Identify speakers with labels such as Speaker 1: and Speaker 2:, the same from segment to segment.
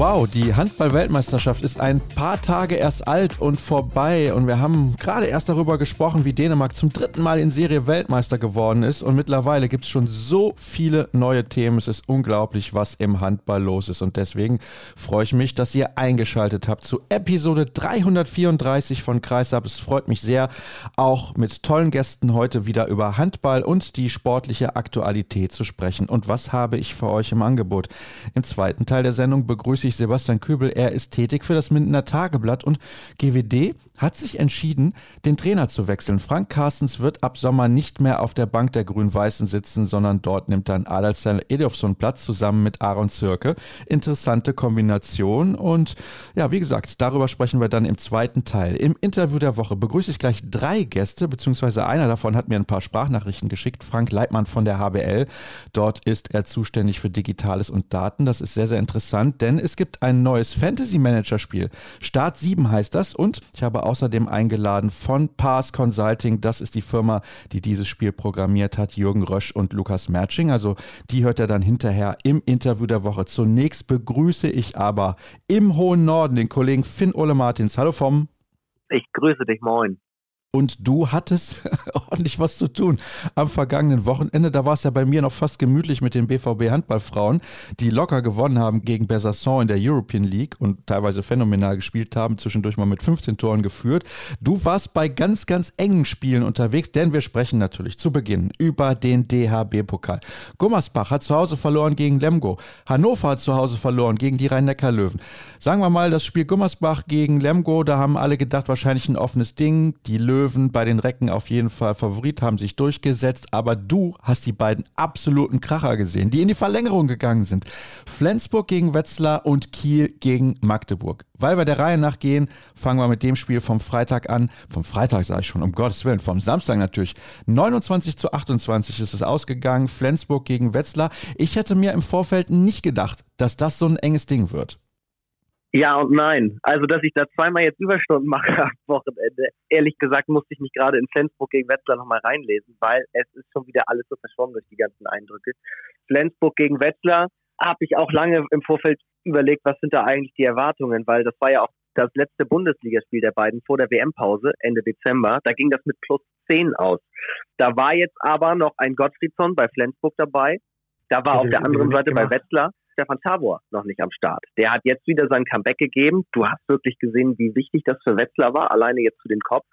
Speaker 1: Wow, die Handball-Weltmeisterschaft ist ein paar Tage erst alt und vorbei und wir haben gerade erst darüber gesprochen, wie Dänemark zum dritten Mal in Serie Weltmeister geworden ist und mittlerweile gibt es schon so viele neue Themen. Es ist unglaublich, was im Handball los ist und deswegen freue ich mich, dass ihr eingeschaltet habt zu Episode 334 von Kreisab. Es freut mich sehr, auch mit tollen Gästen heute wieder über Handball und die sportliche Aktualität zu sprechen. Und was habe ich für euch im Angebot? Im zweiten Teil der Sendung begrüße ich natürlich Sebastian Köbel. Er ist tätig für das Mindener Tageblatt und GWD hat sich entschieden, den Trainer zu wechseln. Frank Carstens wird ab Sommer nicht mehr auf der Bank der Grün-Weißen sitzen, sondern dort nimmt dann Adalstein Edofsson Platz zusammen mit Aaron Zirke. Interessante Kombination und ja, wie gesagt, darüber sprechen wir dann im zweiten Teil. Im Interview der Woche begrüße ich gleich drei Gäste, beziehungsweise einer davon hat mir ein paar Sprachnachrichten geschickt. Frank Leitmann von der HBL. Dort ist er zuständig für Digitales und Daten. Das ist sehr, sehr interessant, denn es gibt ein neues Fantasy Manager Spiel. Start 7 heißt das und ich habe außerdem eingeladen von Pass Consulting. Das ist die Firma, die dieses Spiel programmiert hat, Jürgen Rösch und Lukas Merching. Also die hört er dann hinterher im Interview der Woche. Zunächst begrüße ich aber im hohen Norden den Kollegen Finn Ole Martins. Hallo vom.
Speaker 2: Ich grüße dich, moin.
Speaker 1: Und du hattest ordentlich was zu tun am vergangenen Wochenende. Da war es ja bei mir noch fast gemütlich mit den BVB Handballfrauen, die locker gewonnen haben gegen Besançon in der European League und teilweise phänomenal gespielt haben, zwischendurch mal mit 15 Toren geführt. Du warst bei ganz, ganz engen Spielen unterwegs, denn wir sprechen natürlich zu Beginn über den DHB-Pokal. Gummersbach hat zu Hause verloren gegen Lemgo. Hannover hat zu Hause verloren gegen die Rhein-Neckar-Löwen. Sagen wir mal, das Spiel Gummersbach gegen Lemgo, da haben alle gedacht, wahrscheinlich ein offenes Ding. Die Löwen Löwen bei den Recken auf jeden Fall Favorit, haben sich durchgesetzt, aber du hast die beiden absoluten Kracher gesehen, die in die Verlängerung gegangen sind. Flensburg gegen Wetzlar und Kiel gegen Magdeburg. Weil wir der Reihe nach gehen, fangen wir mit dem Spiel vom Freitag an. Vom Freitag sage ich schon, um Gottes Willen, vom Samstag natürlich. 29 zu 28 ist es ausgegangen, Flensburg gegen Wetzlar. Ich hätte mir im Vorfeld nicht gedacht, dass das so ein enges Ding wird.
Speaker 2: Ja und nein. Also, dass ich da zweimal jetzt Überstunden mache am Wochenende, ehrlich gesagt, musste ich mich gerade in Flensburg gegen Wetzlar nochmal reinlesen, weil es ist schon wieder alles so verschwommen durch die ganzen Eindrücke. Flensburg gegen Wetzlar habe ich auch lange im Vorfeld überlegt, was sind da eigentlich die Erwartungen, weil das war ja auch das letzte Bundesligaspiel der beiden vor der WM-Pause Ende Dezember. Da ging das mit plus 10 aus. Da war jetzt aber noch ein Gottfriedsson bei Flensburg dabei. Da war auf der anderen Seite bei Wetzlar Stefan Tabor noch nicht am Start. Der hat jetzt wieder sein Comeback gegeben. Du hast wirklich gesehen, wie wichtig das für Wetzlar war, alleine jetzt zu den Kopf.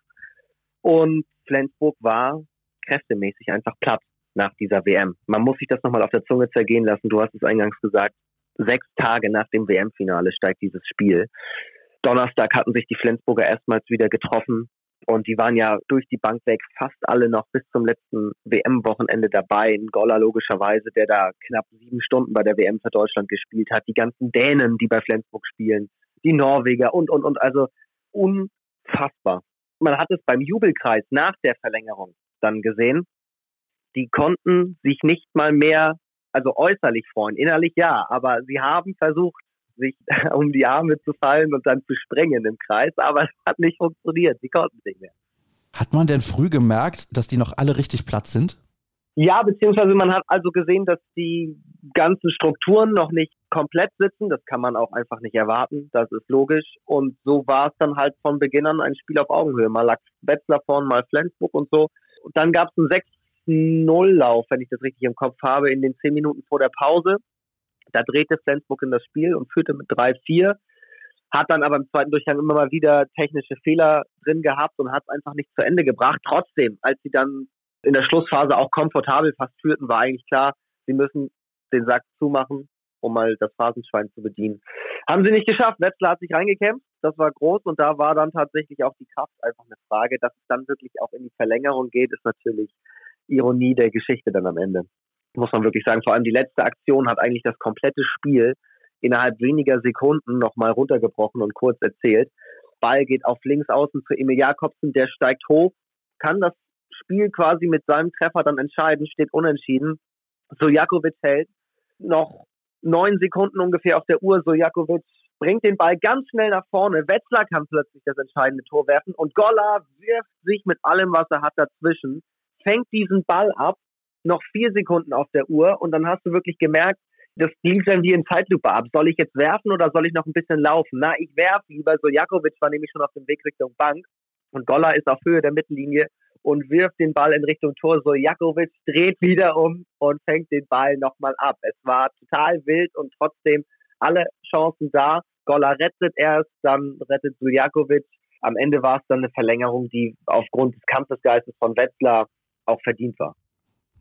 Speaker 2: Und Flensburg war kräftemäßig einfach platt nach dieser WM. Man muss sich das nochmal auf der Zunge zergehen lassen. Du hast es eingangs gesagt. Sechs Tage nach dem WM-Finale steigt dieses Spiel. Donnerstag hatten sich die Flensburger erstmals wieder getroffen. Und die waren ja durch die Bank weg fast alle noch bis zum letzten WM-Wochenende dabei. Ein Goller logischerweise, der da knapp sieben Stunden bei der WM für Deutschland gespielt hat. Die ganzen Dänen, die bei Flensburg spielen. Die Norweger und, und, und. Also unfassbar. Man hat es beim Jubelkreis nach der Verlängerung dann gesehen. Die konnten sich nicht mal mehr, also äußerlich freuen. Innerlich ja, aber sie haben versucht, sich um die Arme zu fallen und dann zu sprengen im Kreis, aber es hat nicht funktioniert. Sie konnten nicht mehr.
Speaker 1: Hat man denn früh gemerkt, dass die noch alle richtig platt sind?
Speaker 2: Ja, beziehungsweise man hat also gesehen, dass die ganzen Strukturen noch nicht komplett sitzen. Das kann man auch einfach nicht erwarten. Das ist logisch. Und so war es dann halt von Beginn an ein Spiel auf Augenhöhe. Mal lag Wetzlar vorn, mal Flensburg und so. Und dann gab es einen 6-0-Lauf, wenn ich das richtig im Kopf habe, in den zehn Minuten vor der Pause. Da drehte Flensburg in das Spiel und führte mit 3-4, hat dann aber im zweiten Durchgang immer mal wieder technische Fehler drin gehabt und hat es einfach nicht zu Ende gebracht. Trotzdem, als sie dann in der Schlussphase auch komfortabel fast führten, war eigentlich klar, sie müssen den Sack zumachen, um mal das Phasenschwein zu bedienen. Haben sie nicht geschafft. Wetzlar hat sich reingekämpft, das war groß und da war dann tatsächlich auch die Kraft einfach eine Frage. Dass es dann wirklich auch in die Verlängerung geht, ist natürlich Ironie der Geschichte dann am Ende muss man wirklich sagen. Vor allem die letzte Aktion hat eigentlich das komplette Spiel innerhalb weniger Sekunden nochmal runtergebrochen und kurz erzählt. Ball geht auf links außen zu Emil Jakobsen, der steigt hoch, kann das Spiel quasi mit seinem Treffer dann entscheiden, steht unentschieden. Sojakovic hält noch neun Sekunden ungefähr auf der Uhr. Sojakovic bringt den Ball ganz schnell nach vorne. Wetzlar kann plötzlich das entscheidende Tor werfen und Golla wirft sich mit allem, was er hat, dazwischen, fängt diesen Ball ab, noch vier Sekunden auf der Uhr und dann hast du wirklich gemerkt, das lief dann wie in Zeitlupe ab. Soll ich jetzt werfen oder soll ich noch ein bisschen laufen? Na, ich werfe lieber. So Jakovic war nämlich schon auf dem Weg Richtung Bank und Golla ist auf Höhe der Mittellinie und wirft den Ball in Richtung Tor. So Jakovic dreht wieder um und fängt den Ball nochmal ab. Es war total wild und trotzdem alle Chancen da. Golla rettet erst, dann rettet Suljakovic. Am Ende war es dann eine Verlängerung, die aufgrund des Kampfesgeistes von Wetzlar auch verdient war.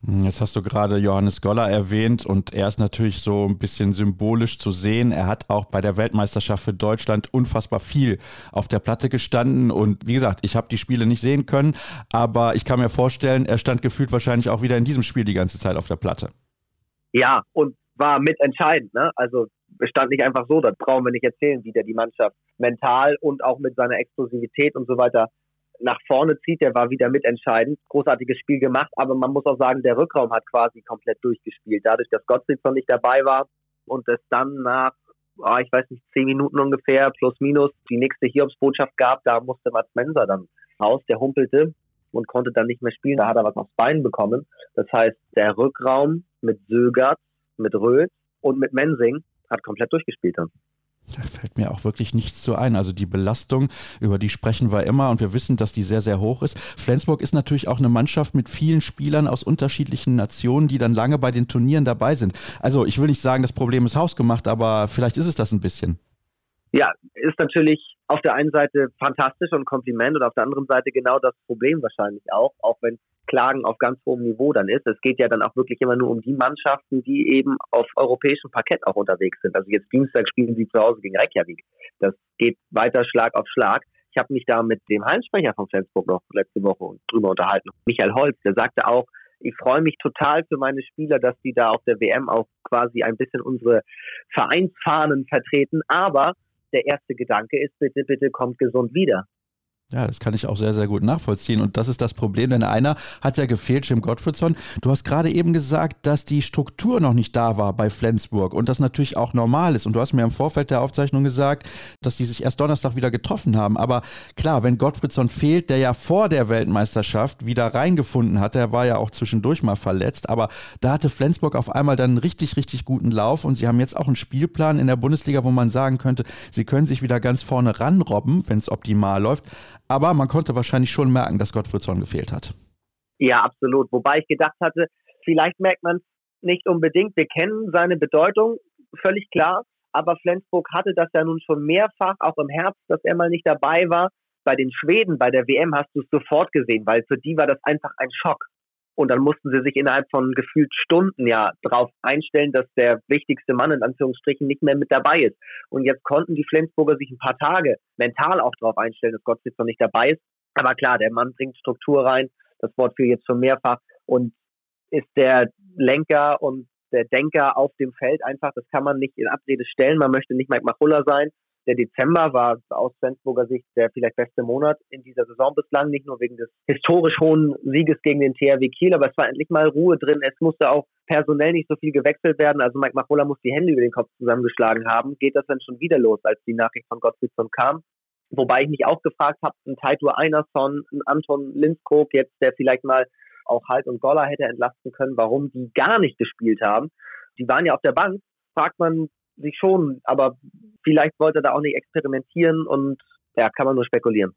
Speaker 1: Hm, jetzt hast du gerade Johannes Goller erwähnt und er ist natürlich so ein bisschen symbolisch zu sehen. Er hat auch bei der Weltmeisterschaft für Deutschland unfassbar viel auf der Platte gestanden und wie gesagt, ich habe die Spiele nicht sehen können, aber ich kann mir vorstellen, er stand gefühlt wahrscheinlich auch wieder in diesem Spiel die ganze Zeit auf der Platte.
Speaker 2: Ja, und war mitentscheidend. Ne? Also stand nicht einfach so, das brauchen wir nicht erzählen, wie der die Mannschaft mental und auch mit seiner Explosivität und so weiter nach vorne zieht. Der war wieder mitentscheidend. Großartiges Spiel gemacht, aber man muss auch sagen, der Rückraum hat quasi komplett durchgespielt. Dadurch, dass Gottfriedson nicht dabei war und es dann nach, oh, ich weiß nicht, zehn Minuten ungefähr, plus minus, die nächste Hiobsbotschaft gab, da musste Mats Menser dann raus. Der humpelte und konnte dann nicht mehr spielen. Da hat er was aufs Bein bekommen. Das heißt, der Rückraum mit Sögert, mit Röth und mit Mensing hat komplett durchgespielt dann.
Speaker 1: Da fällt mir auch wirklich nichts zu ein. Also die Belastung, über die sprechen wir immer und wir wissen, dass die sehr, sehr hoch ist. Flensburg ist natürlich auch eine Mannschaft mit vielen Spielern aus unterschiedlichen Nationen, die dann lange bei den Turnieren dabei sind. Also ich will nicht sagen, das Problem ist hausgemacht, aber vielleicht ist es das ein bisschen.
Speaker 2: Ja, ist natürlich auf der einen Seite fantastisch und Kompliment und auf der anderen Seite genau das Problem wahrscheinlich auch, auch wenn Klagen auf ganz hohem Niveau dann ist. Es geht ja dann auch wirklich immer nur um die Mannschaften, die eben auf europäischem Parkett auch unterwegs sind. Also jetzt Dienstag spielen sie zu Hause gegen Reykjavik. Das geht weiter Schlag auf Schlag. Ich habe mich da mit dem Heimsprecher von Flensburg noch letzte Woche drüber unterhalten. Michael Holz, der sagte auch, ich freue mich total für meine Spieler, dass die da auf der WM auch quasi ein bisschen unsere Vereinsfahnen vertreten. Aber der erste Gedanke ist, bitte, bitte kommt gesund wieder.
Speaker 1: Ja, das kann ich auch sehr, sehr gut nachvollziehen. Und das ist das Problem, denn einer hat ja gefehlt, Jim Gottfriedson. Du hast gerade eben gesagt, dass die Struktur noch nicht da war bei Flensburg und das natürlich auch normal ist. Und du hast mir im Vorfeld der Aufzeichnung gesagt, dass die sich erst Donnerstag wieder getroffen haben. Aber klar, wenn Gottfriedson fehlt, der ja vor der Weltmeisterschaft wieder reingefunden hat, der war ja auch zwischendurch mal verletzt, aber da hatte Flensburg auf einmal dann einen richtig, richtig guten Lauf und sie haben jetzt auch einen Spielplan in der Bundesliga, wo man sagen könnte, sie können sich wieder ganz vorne ranrobben, wenn es optimal läuft. Aber man konnte wahrscheinlich schon merken, dass Gottfried Zorn gefehlt hat.
Speaker 2: Ja, absolut. Wobei ich gedacht hatte, vielleicht merkt man es nicht unbedingt. Wir kennen seine Bedeutung, völlig klar. Aber Flensburg hatte das ja nun schon mehrfach, auch im Herbst, dass er mal nicht dabei war. Bei den Schweden, bei der WM hast du es sofort gesehen, weil für die war das einfach ein Schock. Und dann mussten sie sich innerhalb von gefühlt Stunden ja darauf einstellen, dass der wichtigste Mann in Anführungsstrichen nicht mehr mit dabei ist. Und jetzt konnten die Flensburger sich ein paar Tage mental auch darauf einstellen, dass Gott jetzt noch nicht dabei ist. Aber klar, der Mann bringt Struktur rein. Das Wort für jetzt schon mehrfach und ist der Lenker und der Denker auf dem Feld einfach. Das kann man nicht in Abrede stellen. Man möchte nicht Mike Machulla sein. Der Dezember war aus Flensburger Sicht der vielleicht beste Monat in dieser Saison bislang, nicht nur wegen des historisch hohen Sieges gegen den THW Kiel, aber es war endlich mal Ruhe drin. Es musste auch personell nicht so viel gewechselt werden. Also Mike Machola muss die Hände über den Kopf zusammengeschlagen haben. Geht das dann schon wieder los, als die Nachricht von Gottfriedson kam? Wobei ich mich auch gefragt habe, ein Taitur Einerson, ein Anton Lindskog, jetzt der vielleicht mal auch Halt und Goller hätte entlasten können, warum die gar nicht gespielt haben. Die waren ja auf der Bank. Fragt man sich schon, aber vielleicht wollte er da auch nicht experimentieren und ja, kann man nur spekulieren.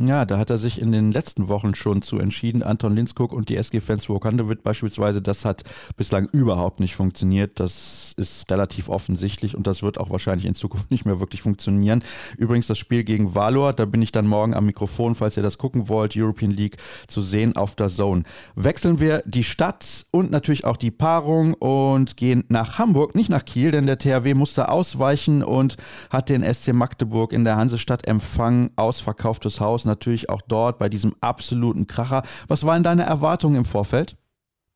Speaker 1: Ja, da hat er sich in den letzten Wochen schon zu entschieden. Anton Linskog und die SG Flensburg Handewitt beispielsweise, das hat bislang überhaupt nicht funktioniert. Das ist relativ offensichtlich und das wird auch wahrscheinlich in Zukunft nicht mehr wirklich funktionieren. Übrigens das Spiel gegen Valor, da bin ich dann morgen am Mikrofon, falls ihr das gucken wollt, European League zu sehen auf der Zone. Wechseln wir die Stadt und natürlich auch die Paarung und gehen nach Hamburg, nicht nach Kiel, denn der THW musste ausweichen und hat den SC Magdeburg in der Hansestadt empfangen. Ausverkauftes Haus natürlich auch dort bei diesem absoluten Kracher. Was waren deine Erwartungen im Vorfeld?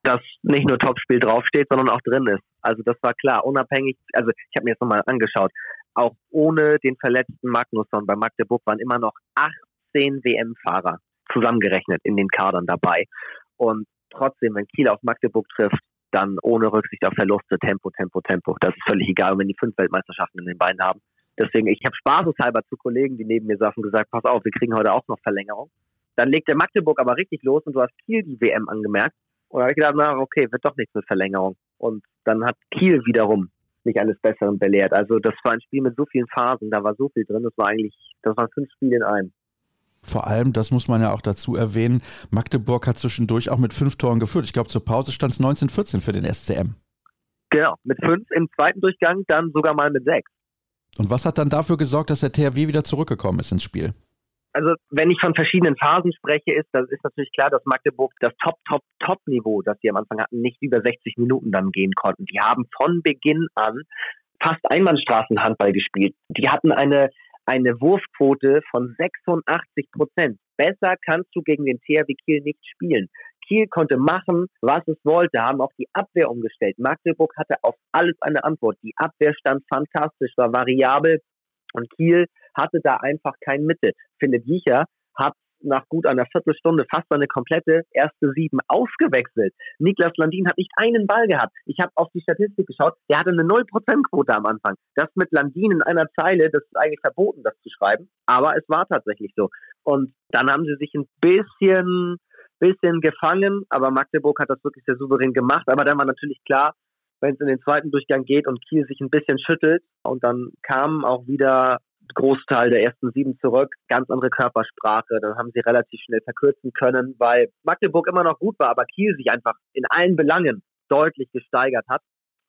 Speaker 2: Dass nicht nur Topspiel draufsteht, sondern auch drin ist. Also das war klar, unabhängig, also ich habe mir jetzt nochmal angeschaut, auch ohne den verletzten Magnusson bei Magdeburg waren immer noch 18 WM-Fahrer zusammengerechnet in den Kadern dabei. Und trotzdem, wenn Kiel auf Magdeburg trifft, dann ohne Rücksicht auf Verluste, Tempo, Tempo, Tempo. Das ist völlig egal, wenn die fünf Weltmeisterschaften in den Beinen haben. Deswegen, ich habe spaßeshalber zu Kollegen, die neben mir saßen, gesagt, pass auf, wir kriegen heute auch noch Verlängerung. Dann legt der Magdeburg aber richtig los und du hast Kiel die WM angemerkt. Und da habe ich gedacht, na, okay, wird doch nichts mit Verlängerung. Und dann hat Kiel wiederum mich eines Besseren belehrt. Also das war ein Spiel mit so vielen Phasen, da war so viel drin, das war eigentlich, das waren fünf Spiele in einem.
Speaker 1: Vor allem, das muss man ja auch dazu erwähnen, Magdeburg hat zwischendurch auch mit fünf Toren geführt. Ich glaube, zur Pause stand es 1914 für den SCM.
Speaker 2: Genau, mit fünf im zweiten Durchgang, dann sogar mal mit sechs.
Speaker 1: Und was hat dann dafür gesorgt, dass der THW wieder zurückgekommen ist ins Spiel?
Speaker 2: Also wenn ich von verschiedenen Phasen spreche, ist das ist natürlich klar, dass Magdeburg das Top, Top, Top-Niveau, das sie am Anfang hatten, nicht über 60 Minuten dann gehen konnten. Die haben von Beginn an fast Einbahnstraßenhandball gespielt. Die hatten eine eine Wurfquote von 86 Prozent. Besser kannst du gegen den THW Kiel nicht spielen. Kiel konnte machen, was es wollte, haben auch die Abwehr umgestellt. Magdeburg hatte auf alles eine Antwort. Die Abwehr stand fantastisch, war variabel und Kiel hatte da einfach kein Mitte. Philipp Jicher hat nach gut einer Viertelstunde fast seine komplette erste Sieben ausgewechselt. Niklas Landin hat nicht einen Ball gehabt. Ich habe auf die Statistik geschaut, der hatte eine 0%-Quote am Anfang. Das mit Landin in einer Zeile, das ist eigentlich verboten, das zu schreiben. Aber es war tatsächlich so. Und dann haben sie sich ein bisschen, bisschen gefangen, aber Magdeburg hat das wirklich sehr souverän gemacht. Aber dann war natürlich klar, wenn es in den zweiten Durchgang geht und Kiel sich ein bisschen schüttelt und dann kamen auch wieder Großteil der ersten sieben zurück, ganz andere Körpersprache. Dann haben sie relativ schnell verkürzen können, weil Magdeburg immer noch gut war, aber Kiel sich einfach in allen Belangen deutlich gesteigert hat.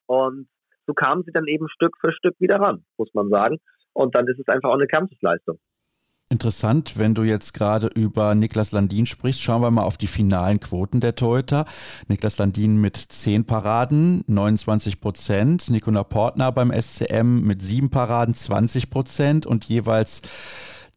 Speaker 2: Und so kamen sie dann eben Stück für Stück wieder ran, muss man sagen. Und dann ist es einfach auch eine Kampfesleistung.
Speaker 1: Interessant, wenn du jetzt gerade über Niklas Landin sprichst, schauen wir mal auf die finalen Quoten der Torhüter. Niklas Landin mit 10 Paraden, 29 Prozent. Nikona Portner beim SCM mit 7 Paraden, 20 Prozent und jeweils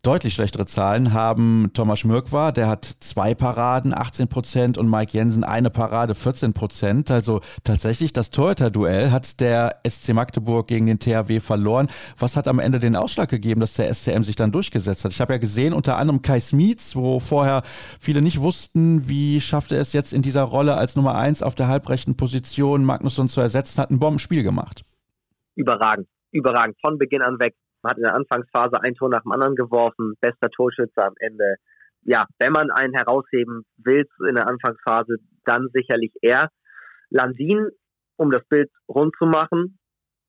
Speaker 1: Deutlich schlechtere Zahlen haben Thomas Schmirkwa, der hat zwei Paraden, 18 Prozent und Mike Jensen eine Parade, 14 Prozent. Also tatsächlich das Torhüter-Duell hat der SC Magdeburg gegen den THW verloren. Was hat am Ende den Ausschlag gegeben, dass der SCM sich dann durchgesetzt hat? Ich habe ja gesehen, unter anderem Kai Smietz, wo vorher viele nicht wussten, wie schafft er es jetzt in dieser Rolle als Nummer eins auf der halbrechten Position Magnusson zu ersetzen, hat ein Bombenspiel gemacht.
Speaker 2: Überragend, überragend, von Beginn an weg hat in der Anfangsphase ein Tor nach dem anderen geworfen, bester Torschütze am Ende. Ja, wenn man einen herausheben will in der Anfangsphase, dann sicherlich er. Landin, um das Bild rund zu machen,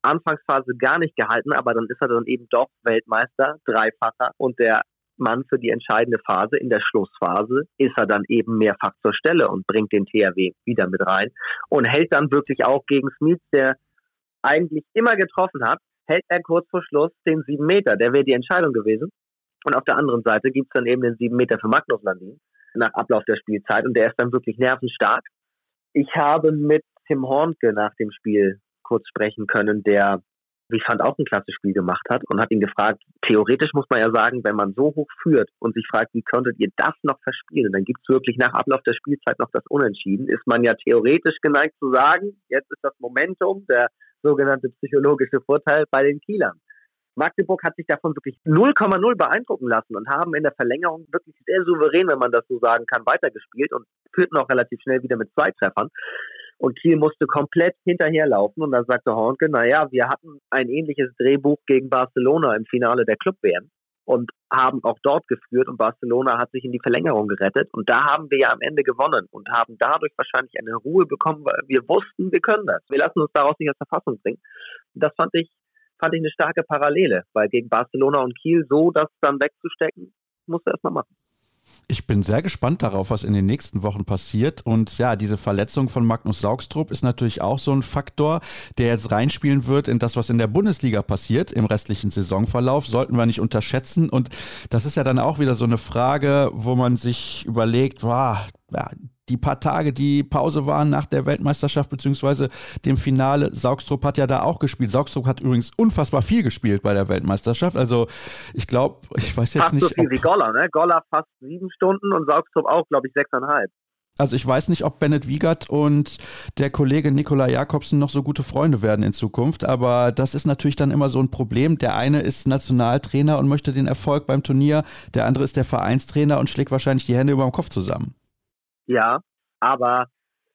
Speaker 2: Anfangsphase gar nicht gehalten, aber dann ist er dann eben doch Weltmeister, Dreifacher und der Mann für die entscheidende Phase. In der Schlussphase ist er dann eben mehrfach zur Stelle und bringt den THW wieder mit rein und hält dann wirklich auch gegen Smith, der eigentlich immer getroffen hat, hält er kurz vor Schluss den sieben Meter. Der wäre die Entscheidung gewesen. Und auf der anderen Seite gibt es dann eben den sieben Meter für Magnus Landin nach Ablauf der Spielzeit und der ist dann wirklich nervenstark. Ich habe mit Tim Hornke nach dem Spiel kurz sprechen können, der, wie ich fand, auch ein klasse Spiel gemacht hat und hat ihn gefragt, theoretisch muss man ja sagen, wenn man so hoch führt und sich fragt, wie könntet ihr das noch verspielen, dann gibt es wirklich nach Ablauf der Spielzeit noch das Unentschieden, ist man ja theoretisch geneigt zu sagen, jetzt ist das Momentum, der sogenannte psychologische Vorteil bei den Kielern. Magdeburg hat sich davon wirklich 0,0 beeindrucken lassen und haben in der Verlängerung wirklich sehr souverän, wenn man das so sagen kann, weitergespielt und führten auch relativ schnell wieder mit zwei Treffern. Und Kiel musste komplett hinterherlaufen und dann sagte Hornke, naja, wir hatten ein ähnliches Drehbuch gegen Barcelona im Finale der Club-WM und haben auch dort geführt und Barcelona hat sich in die Verlängerung gerettet und da haben wir ja am Ende gewonnen und haben dadurch wahrscheinlich eine Ruhe bekommen, weil wir wussten, wir können das. Wir lassen uns daraus nicht aus der Fassung bringen. Und das fand ich, fand ich eine starke Parallele, weil gegen Barcelona und Kiel so das dann wegzustecken, musst du erstmal machen.
Speaker 1: Ich bin sehr gespannt darauf, was in den nächsten Wochen passiert. Und ja, diese Verletzung von Magnus Saugstrup ist natürlich auch so ein Faktor, der jetzt reinspielen wird in das, was in der Bundesliga passiert im restlichen Saisonverlauf. Sollten wir nicht unterschätzen. Und das ist ja dann auch wieder so eine Frage, wo man sich überlegt, wow, ja, die paar Tage, die Pause waren nach der Weltmeisterschaft beziehungsweise dem Finale. Saugstrup hat ja da auch gespielt. Saugstrup hat übrigens unfassbar viel gespielt bei der Weltmeisterschaft. Also ich glaube, ich weiß jetzt
Speaker 2: fast
Speaker 1: nicht.
Speaker 2: so viel wie Goller, ne? Goller fast sieben Stunden und Saugstrup auch, glaube ich, sechseinhalb.
Speaker 1: Also ich weiß nicht, ob Bennett Wiegert und der Kollege Nikola Jakobsen noch so gute Freunde werden in Zukunft, aber das ist natürlich dann immer so ein Problem. Der eine ist Nationaltrainer und möchte den Erfolg beim Turnier, der andere ist der Vereinstrainer und schlägt wahrscheinlich die Hände über dem Kopf zusammen.
Speaker 2: Ja, aber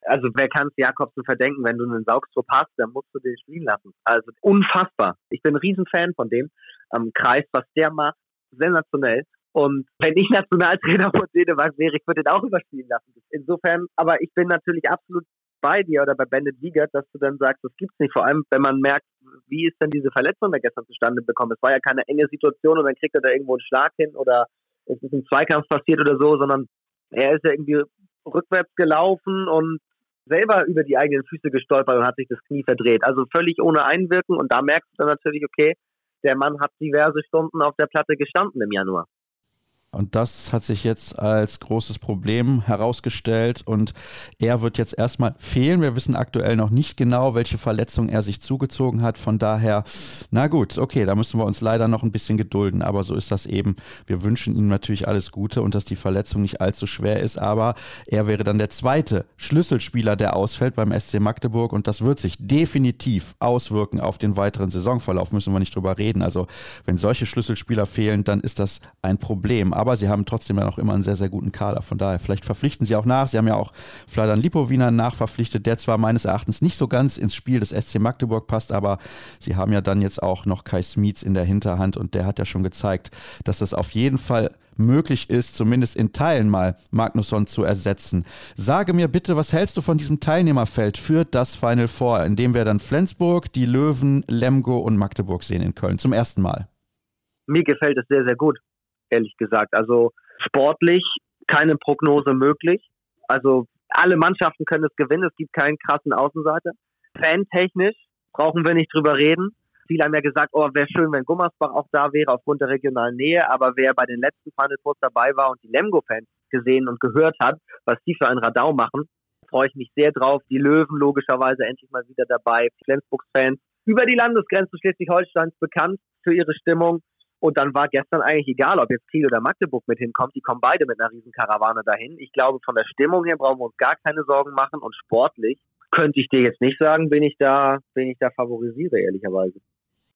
Speaker 2: also wer kann es Jakobsen verdenken, wenn du einen Saugstrupp hast, dann musst du den spielen lassen. Also unfassbar. Ich bin ein Riesenfan von dem. Am Kreis, was der macht, sensationell. Und wenn ich Nationaltrainer von Dänemark wäre, ich würde den auch überspielen lassen. Insofern, aber ich bin natürlich absolut bei dir oder bei Bandit Wiegert, dass du dann sagst, das gibt's nicht. Vor allem, wenn man merkt, wie ist denn diese Verletzung da gestern zustande bekommen? Es war ja keine enge Situation und dann kriegt er da irgendwo einen Schlag hin oder es ist ein Zweikampf passiert oder so, sondern er ist ja irgendwie rückwärts gelaufen und selber über die eigenen Füße gestolpert und hat sich das Knie verdreht. Also völlig ohne Einwirken und da merkst du dann natürlich, okay, der Mann hat diverse Stunden auf der Platte gestanden im Januar.
Speaker 1: Und das hat sich jetzt als großes Problem herausgestellt und er wird jetzt erstmal fehlen. Wir wissen aktuell noch nicht genau, welche Verletzung er sich zugezogen hat. Von daher, na gut, okay, da müssen wir uns leider noch ein bisschen gedulden, aber so ist das eben. Wir wünschen ihm natürlich alles Gute und dass die Verletzung nicht allzu schwer ist, aber er wäre dann der zweite Schlüsselspieler, der ausfällt beim SC Magdeburg und das wird sich definitiv auswirken auf den weiteren Saisonverlauf, müssen wir nicht drüber reden. Also wenn solche Schlüsselspieler fehlen, dann ist das ein Problem aber sie haben trotzdem ja noch immer einen sehr, sehr guten Kader. Von daher, vielleicht verpflichten sie auch nach. Sie haben ja auch Vladan Lipowina nachverpflichtet, der zwar meines Erachtens nicht so ganz ins Spiel des SC Magdeburg passt, aber sie haben ja dann jetzt auch noch Kai Smietz in der Hinterhand und der hat ja schon gezeigt, dass das auf jeden Fall möglich ist, zumindest in Teilen mal Magnusson zu ersetzen. Sage mir bitte, was hältst du von diesem Teilnehmerfeld für das Final Four, in dem wir dann Flensburg, die Löwen, Lemgo und Magdeburg sehen in Köln zum ersten Mal?
Speaker 2: Mir gefällt es sehr, sehr gut ehrlich gesagt. Also sportlich keine Prognose möglich. Also alle Mannschaften können es gewinnen, es gibt keinen krassen Außenseiter. Fantechnisch brauchen wir nicht drüber reden. Viele haben ja gesagt, oh, wäre schön, wenn Gummersbach auch da wäre aufgrund der regionalen Nähe, aber wer bei den letzten Final Fours dabei war und die Lemgo-Fans gesehen und gehört hat, was die für ein Radau machen, freue ich mich sehr drauf. Die Löwen logischerweise endlich mal wieder dabei. Flensburgs-Fans über die Landesgrenze Schleswig-Holsteins bekannt für ihre Stimmung. Und dann war gestern eigentlich egal, ob jetzt Kiel oder Magdeburg mit hinkommt. Die kommen beide mit einer riesen Karawane dahin. Ich glaube, von der Stimmung her brauchen wir uns gar keine Sorgen machen. Und sportlich könnte ich dir jetzt nicht sagen, bin ich da, bin ich da favorisiere, ehrlicherweise.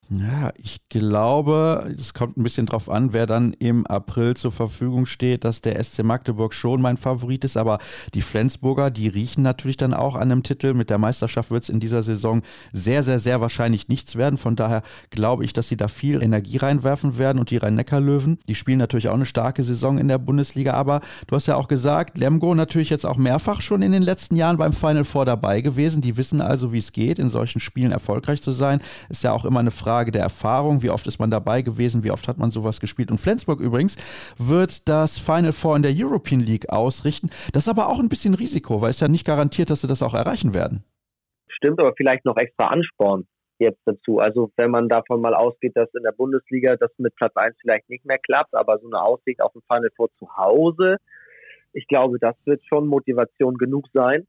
Speaker 1: Ja, ich glaube, es kommt ein bisschen drauf an, wer dann im April zur Verfügung steht, dass der SC Magdeburg schon mein Favorit ist, aber die Flensburger, die riechen natürlich dann auch an einem Titel. Mit der Meisterschaft wird es in dieser Saison sehr, sehr, sehr wahrscheinlich nichts werden. Von daher glaube ich, dass sie da viel Energie reinwerfen werden und die Rhein-Neckar-Löwen, die spielen natürlich auch eine starke Saison in der Bundesliga, aber du hast ja auch gesagt, Lemgo natürlich jetzt auch mehrfach schon in den letzten Jahren beim Final Four dabei gewesen. Die wissen also, wie es geht, in solchen Spielen erfolgreich zu sein. Ist ja auch immer eine Frage, Frage der Erfahrung. Wie oft ist man dabei gewesen? Wie oft hat man sowas gespielt? Und Flensburg übrigens wird das Final Four in der European League ausrichten. Das ist aber auch ein bisschen Risiko, weil es ja nicht garantiert, dass sie das auch erreichen werden.
Speaker 2: Stimmt, aber vielleicht noch extra Ansporn jetzt dazu. Also wenn man davon mal ausgeht, dass in der Bundesliga das mit Platz 1 vielleicht nicht mehr klappt, aber so eine Aussicht auf ein Final Four zu Hause, ich glaube, das wird schon Motivation genug sein.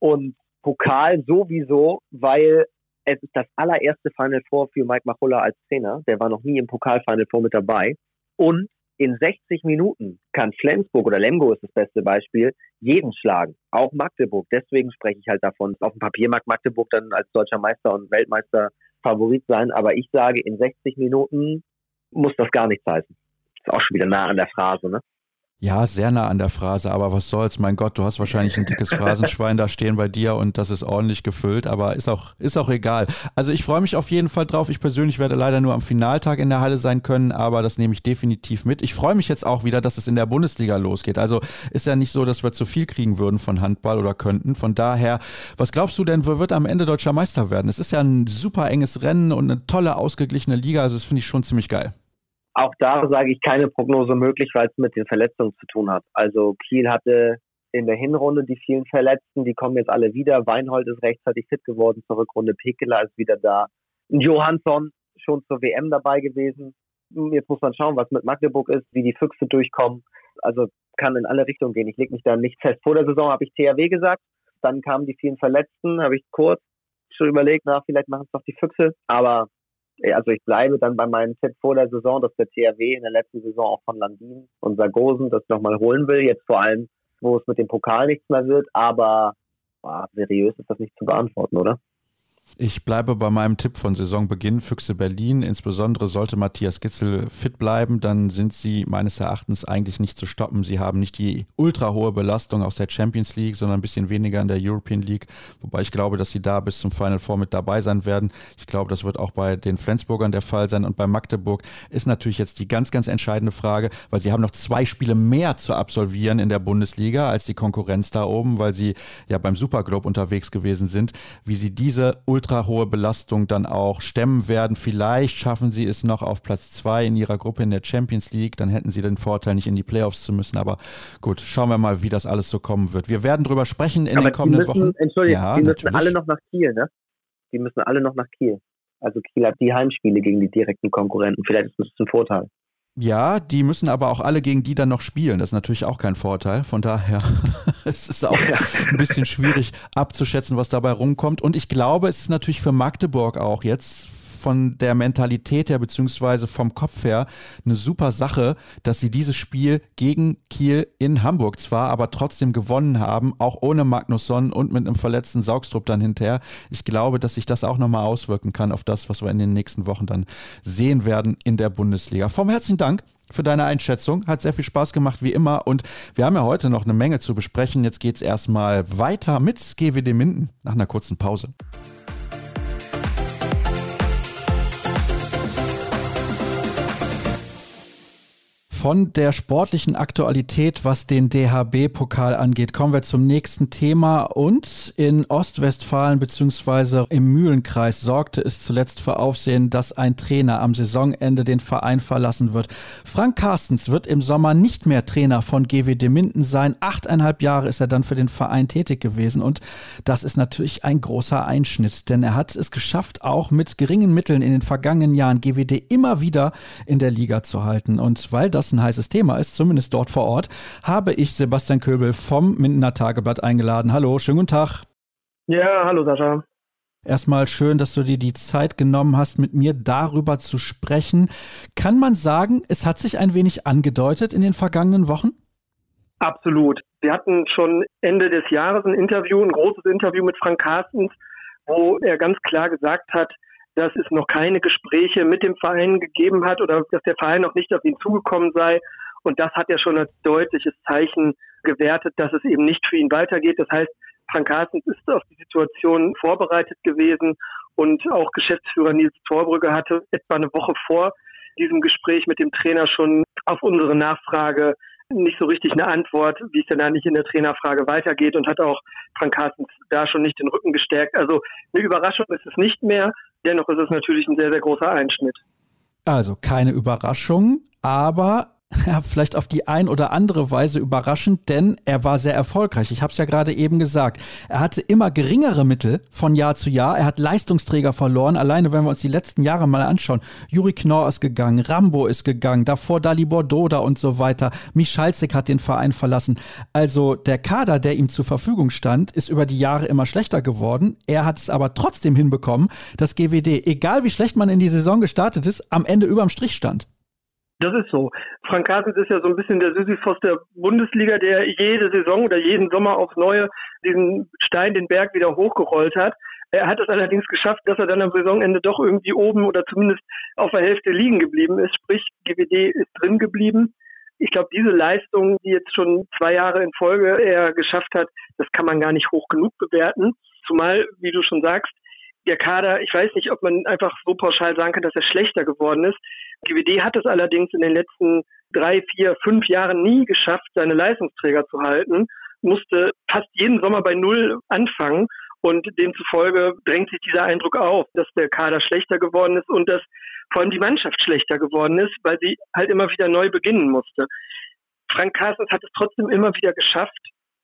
Speaker 2: Und Pokal sowieso, weil es ist das allererste Final Four für Mike Machulla als Trainer. Der war noch nie im Pokal Final Four mit dabei. Und in 60 Minuten kann Flensburg oder Lemgo ist das beste Beispiel, jeden schlagen. Auch Magdeburg. Deswegen spreche ich halt davon. Auf dem Papier mag Magdeburg dann als deutscher Meister und Weltmeister Favorit sein. Aber ich sage, in 60 Minuten muss das gar nichts heißen. Ist auch schon wieder nah an der Phrase, ne?
Speaker 1: Ja, sehr nah an der Phrase, aber was soll's, mein Gott, du hast wahrscheinlich ein dickes Phrasenschwein da stehen bei dir und das ist ordentlich gefüllt, aber ist auch, ist auch egal. Also ich freue mich auf jeden Fall drauf. Ich persönlich werde leider nur am Finaltag in der Halle sein können, aber das nehme ich definitiv mit. Ich freue mich jetzt auch wieder, dass es in der Bundesliga losgeht. Also ist ja nicht so, dass wir zu viel kriegen würden von Handball oder könnten. Von daher, was glaubst du denn, wer wird am Ende deutscher Meister werden? Es ist ja ein super enges Rennen und eine tolle, ausgeglichene Liga, also das finde ich schon ziemlich geil.
Speaker 2: Auch da sage ich keine Prognose möglich, weil es mit den Verletzungen zu tun hat. Also Kiel hatte in der Hinrunde die vielen Verletzten, die kommen jetzt alle wieder. Weinhold ist rechtzeitig fit geworden zur Rückrunde. Pekeler ist wieder da. Johansson schon zur WM dabei gewesen. Jetzt muss man schauen, was mit Magdeburg ist, wie die Füchse durchkommen. Also kann in alle Richtungen gehen. Ich lege mich da nicht fest. Vor der Saison habe ich THW gesagt. Dann kamen die vielen Verletzten, habe ich kurz schon überlegt, na, vielleicht machen es doch die Füchse. Aber also ich bleibe dann bei meinem Tipp vor der Saison, dass der THW in der letzten Saison auch von Landin und Sargosen das nochmal holen will. Jetzt vor allem wo es mit dem Pokal nichts mehr wird, aber boah, seriös ist das nicht zu beantworten, oder?
Speaker 1: Ich bleibe bei meinem Tipp von Saisonbeginn, Füchse Berlin. Insbesondere sollte Matthias Gitzel fit bleiben, dann sind sie meines Erachtens eigentlich nicht zu stoppen. Sie haben nicht die ultra hohe Belastung aus der Champions League, sondern ein bisschen weniger in der European League. Wobei ich glaube, dass sie da bis zum Final Four mit dabei sein werden. Ich glaube, das wird auch bei den Flensburgern der Fall sein. Und bei Magdeburg ist natürlich jetzt die ganz, ganz entscheidende Frage, weil sie haben noch zwei Spiele mehr zu absolvieren in der Bundesliga als die Konkurrenz da oben, weil sie ja beim Superglobe unterwegs gewesen sind, wie sie diese ultra hohe Belastung dann auch stemmen werden. Vielleicht schaffen sie es noch auf Platz zwei in ihrer Gruppe in der Champions League. Dann hätten sie den Vorteil, nicht in die Playoffs zu müssen. Aber gut, schauen wir mal, wie das alles so kommen wird. Wir werden drüber sprechen in
Speaker 2: Aber
Speaker 1: den kommenden
Speaker 2: müssen,
Speaker 1: Wochen.
Speaker 2: Entschuldigung,
Speaker 1: Ja,
Speaker 2: die müssen
Speaker 1: natürlich.
Speaker 2: alle noch nach Kiel, ne? Die müssen alle noch nach Kiel. Also Kiel hat die Heimspiele gegen die direkten Konkurrenten. Vielleicht ist das ein Vorteil.
Speaker 1: Ja, die müssen aber auch alle gegen die dann noch spielen. Das ist natürlich auch kein Vorteil. Von daher es ist auch ein bisschen schwierig abzuschätzen, was dabei rumkommt. Und ich glaube, es ist natürlich für Magdeburg auch jetzt von der Mentalität her beziehungsweise vom Kopf her eine super Sache, dass sie dieses Spiel gegen Kiel in Hamburg zwar, aber trotzdem gewonnen haben, auch ohne Magnusson und mit einem verletzten Saugstrupp dann hinterher. Ich glaube, dass sich das auch nochmal auswirken kann auf das, was wir in den nächsten Wochen dann sehen werden in der Bundesliga. Vom herzlichen Dank für deine Einschätzung. Hat sehr viel Spaß gemacht, wie immer. Und wir haben ja heute noch eine Menge zu besprechen. Jetzt geht es erstmal weiter mit GWD Minden nach einer kurzen Pause. Von der sportlichen Aktualität, was den DHB-Pokal angeht, kommen wir zum nächsten Thema. Und in Ostwestfalen bzw. im Mühlenkreis sorgte es zuletzt für Aufsehen, dass ein Trainer am Saisonende den Verein verlassen wird. Frank Carstens wird im Sommer nicht mehr Trainer von GWD Minden sein. Achteinhalb Jahre ist er dann für den Verein tätig gewesen. Und das ist natürlich ein großer Einschnitt, denn er hat es geschafft, auch mit geringen Mitteln in den vergangenen Jahren GWD immer wieder in der Liga zu halten. Und weil das ein heißes Thema ist, zumindest dort vor Ort, habe ich Sebastian Köbel vom Mindener Tageblatt eingeladen. Hallo, schönen guten Tag.
Speaker 3: Ja, hallo Sascha.
Speaker 1: Erstmal schön, dass du dir die Zeit genommen hast, mit mir darüber zu sprechen. Kann man sagen, es hat sich ein wenig angedeutet in den vergangenen Wochen?
Speaker 3: Absolut. Wir hatten schon Ende des Jahres ein Interview, ein großes Interview mit Frank Carstens, wo er ganz klar gesagt hat, dass es noch keine Gespräche mit dem Verein gegeben hat oder dass der Verein noch nicht auf ihn zugekommen sei. Und das hat er schon als deutliches Zeichen gewertet, dass es eben nicht für ihn weitergeht. Das heißt, Frank Carstens ist auf die Situation vorbereitet gewesen und auch Geschäftsführer Nils Torbrügge hatte etwa eine Woche vor diesem Gespräch mit dem Trainer schon auf unsere Nachfrage nicht so richtig eine Antwort, wie es denn eigentlich in der Trainerfrage weitergeht und hat auch Frank Carstens da schon nicht den Rücken gestärkt. Also eine Überraschung ist es nicht mehr. Dennoch ist es natürlich ein sehr, sehr großer Einschnitt.
Speaker 1: Also keine Überraschung, aber ja, vielleicht auf die ein oder andere Weise überraschend, denn er war sehr erfolgreich. Ich habe es ja gerade eben gesagt. Er hatte immer geringere Mittel von Jahr zu Jahr. Er hat Leistungsträger verloren. Alleine, wenn wir uns die letzten Jahre mal anschauen. Juri Knorr ist gegangen, Rambo ist gegangen, davor Dalibor Doda und so weiter. Michalzik hat den Verein verlassen. Also der Kader, der ihm zur Verfügung stand, ist über die Jahre immer schlechter geworden. Er hat es aber trotzdem hinbekommen, dass GWD, egal wie schlecht man in die Saison gestartet ist, am Ende überm Strich stand.
Speaker 3: Das ist so. Frank Carstens ist ja so ein bisschen der Sisyphos der Bundesliga, der jede Saison oder jeden Sommer aufs Neue diesen Stein, den Berg wieder hochgerollt hat. Er hat es allerdings geschafft, dass er dann am Saisonende doch irgendwie oben oder zumindest auf der Hälfte liegen geblieben ist. Sprich, GWD ist drin geblieben. Ich glaube, diese Leistung, die jetzt schon zwei Jahre in Folge er geschafft hat, das kann man gar nicht hoch genug bewerten. Zumal, wie du schon sagst, der Kader, ich weiß nicht, ob man einfach so pauschal sagen kann, dass er schlechter geworden ist. GWD hat es allerdings in den letzten drei, vier, fünf Jahren nie geschafft, seine Leistungsträger zu halten, musste fast jeden Sommer bei Null anfangen und demzufolge drängt sich dieser Eindruck auf, dass der Kader schlechter geworden ist und dass vor allem die Mannschaft schlechter geworden ist, weil sie halt immer wieder neu beginnen musste. Frank Carstens hat es trotzdem immer wieder geschafft,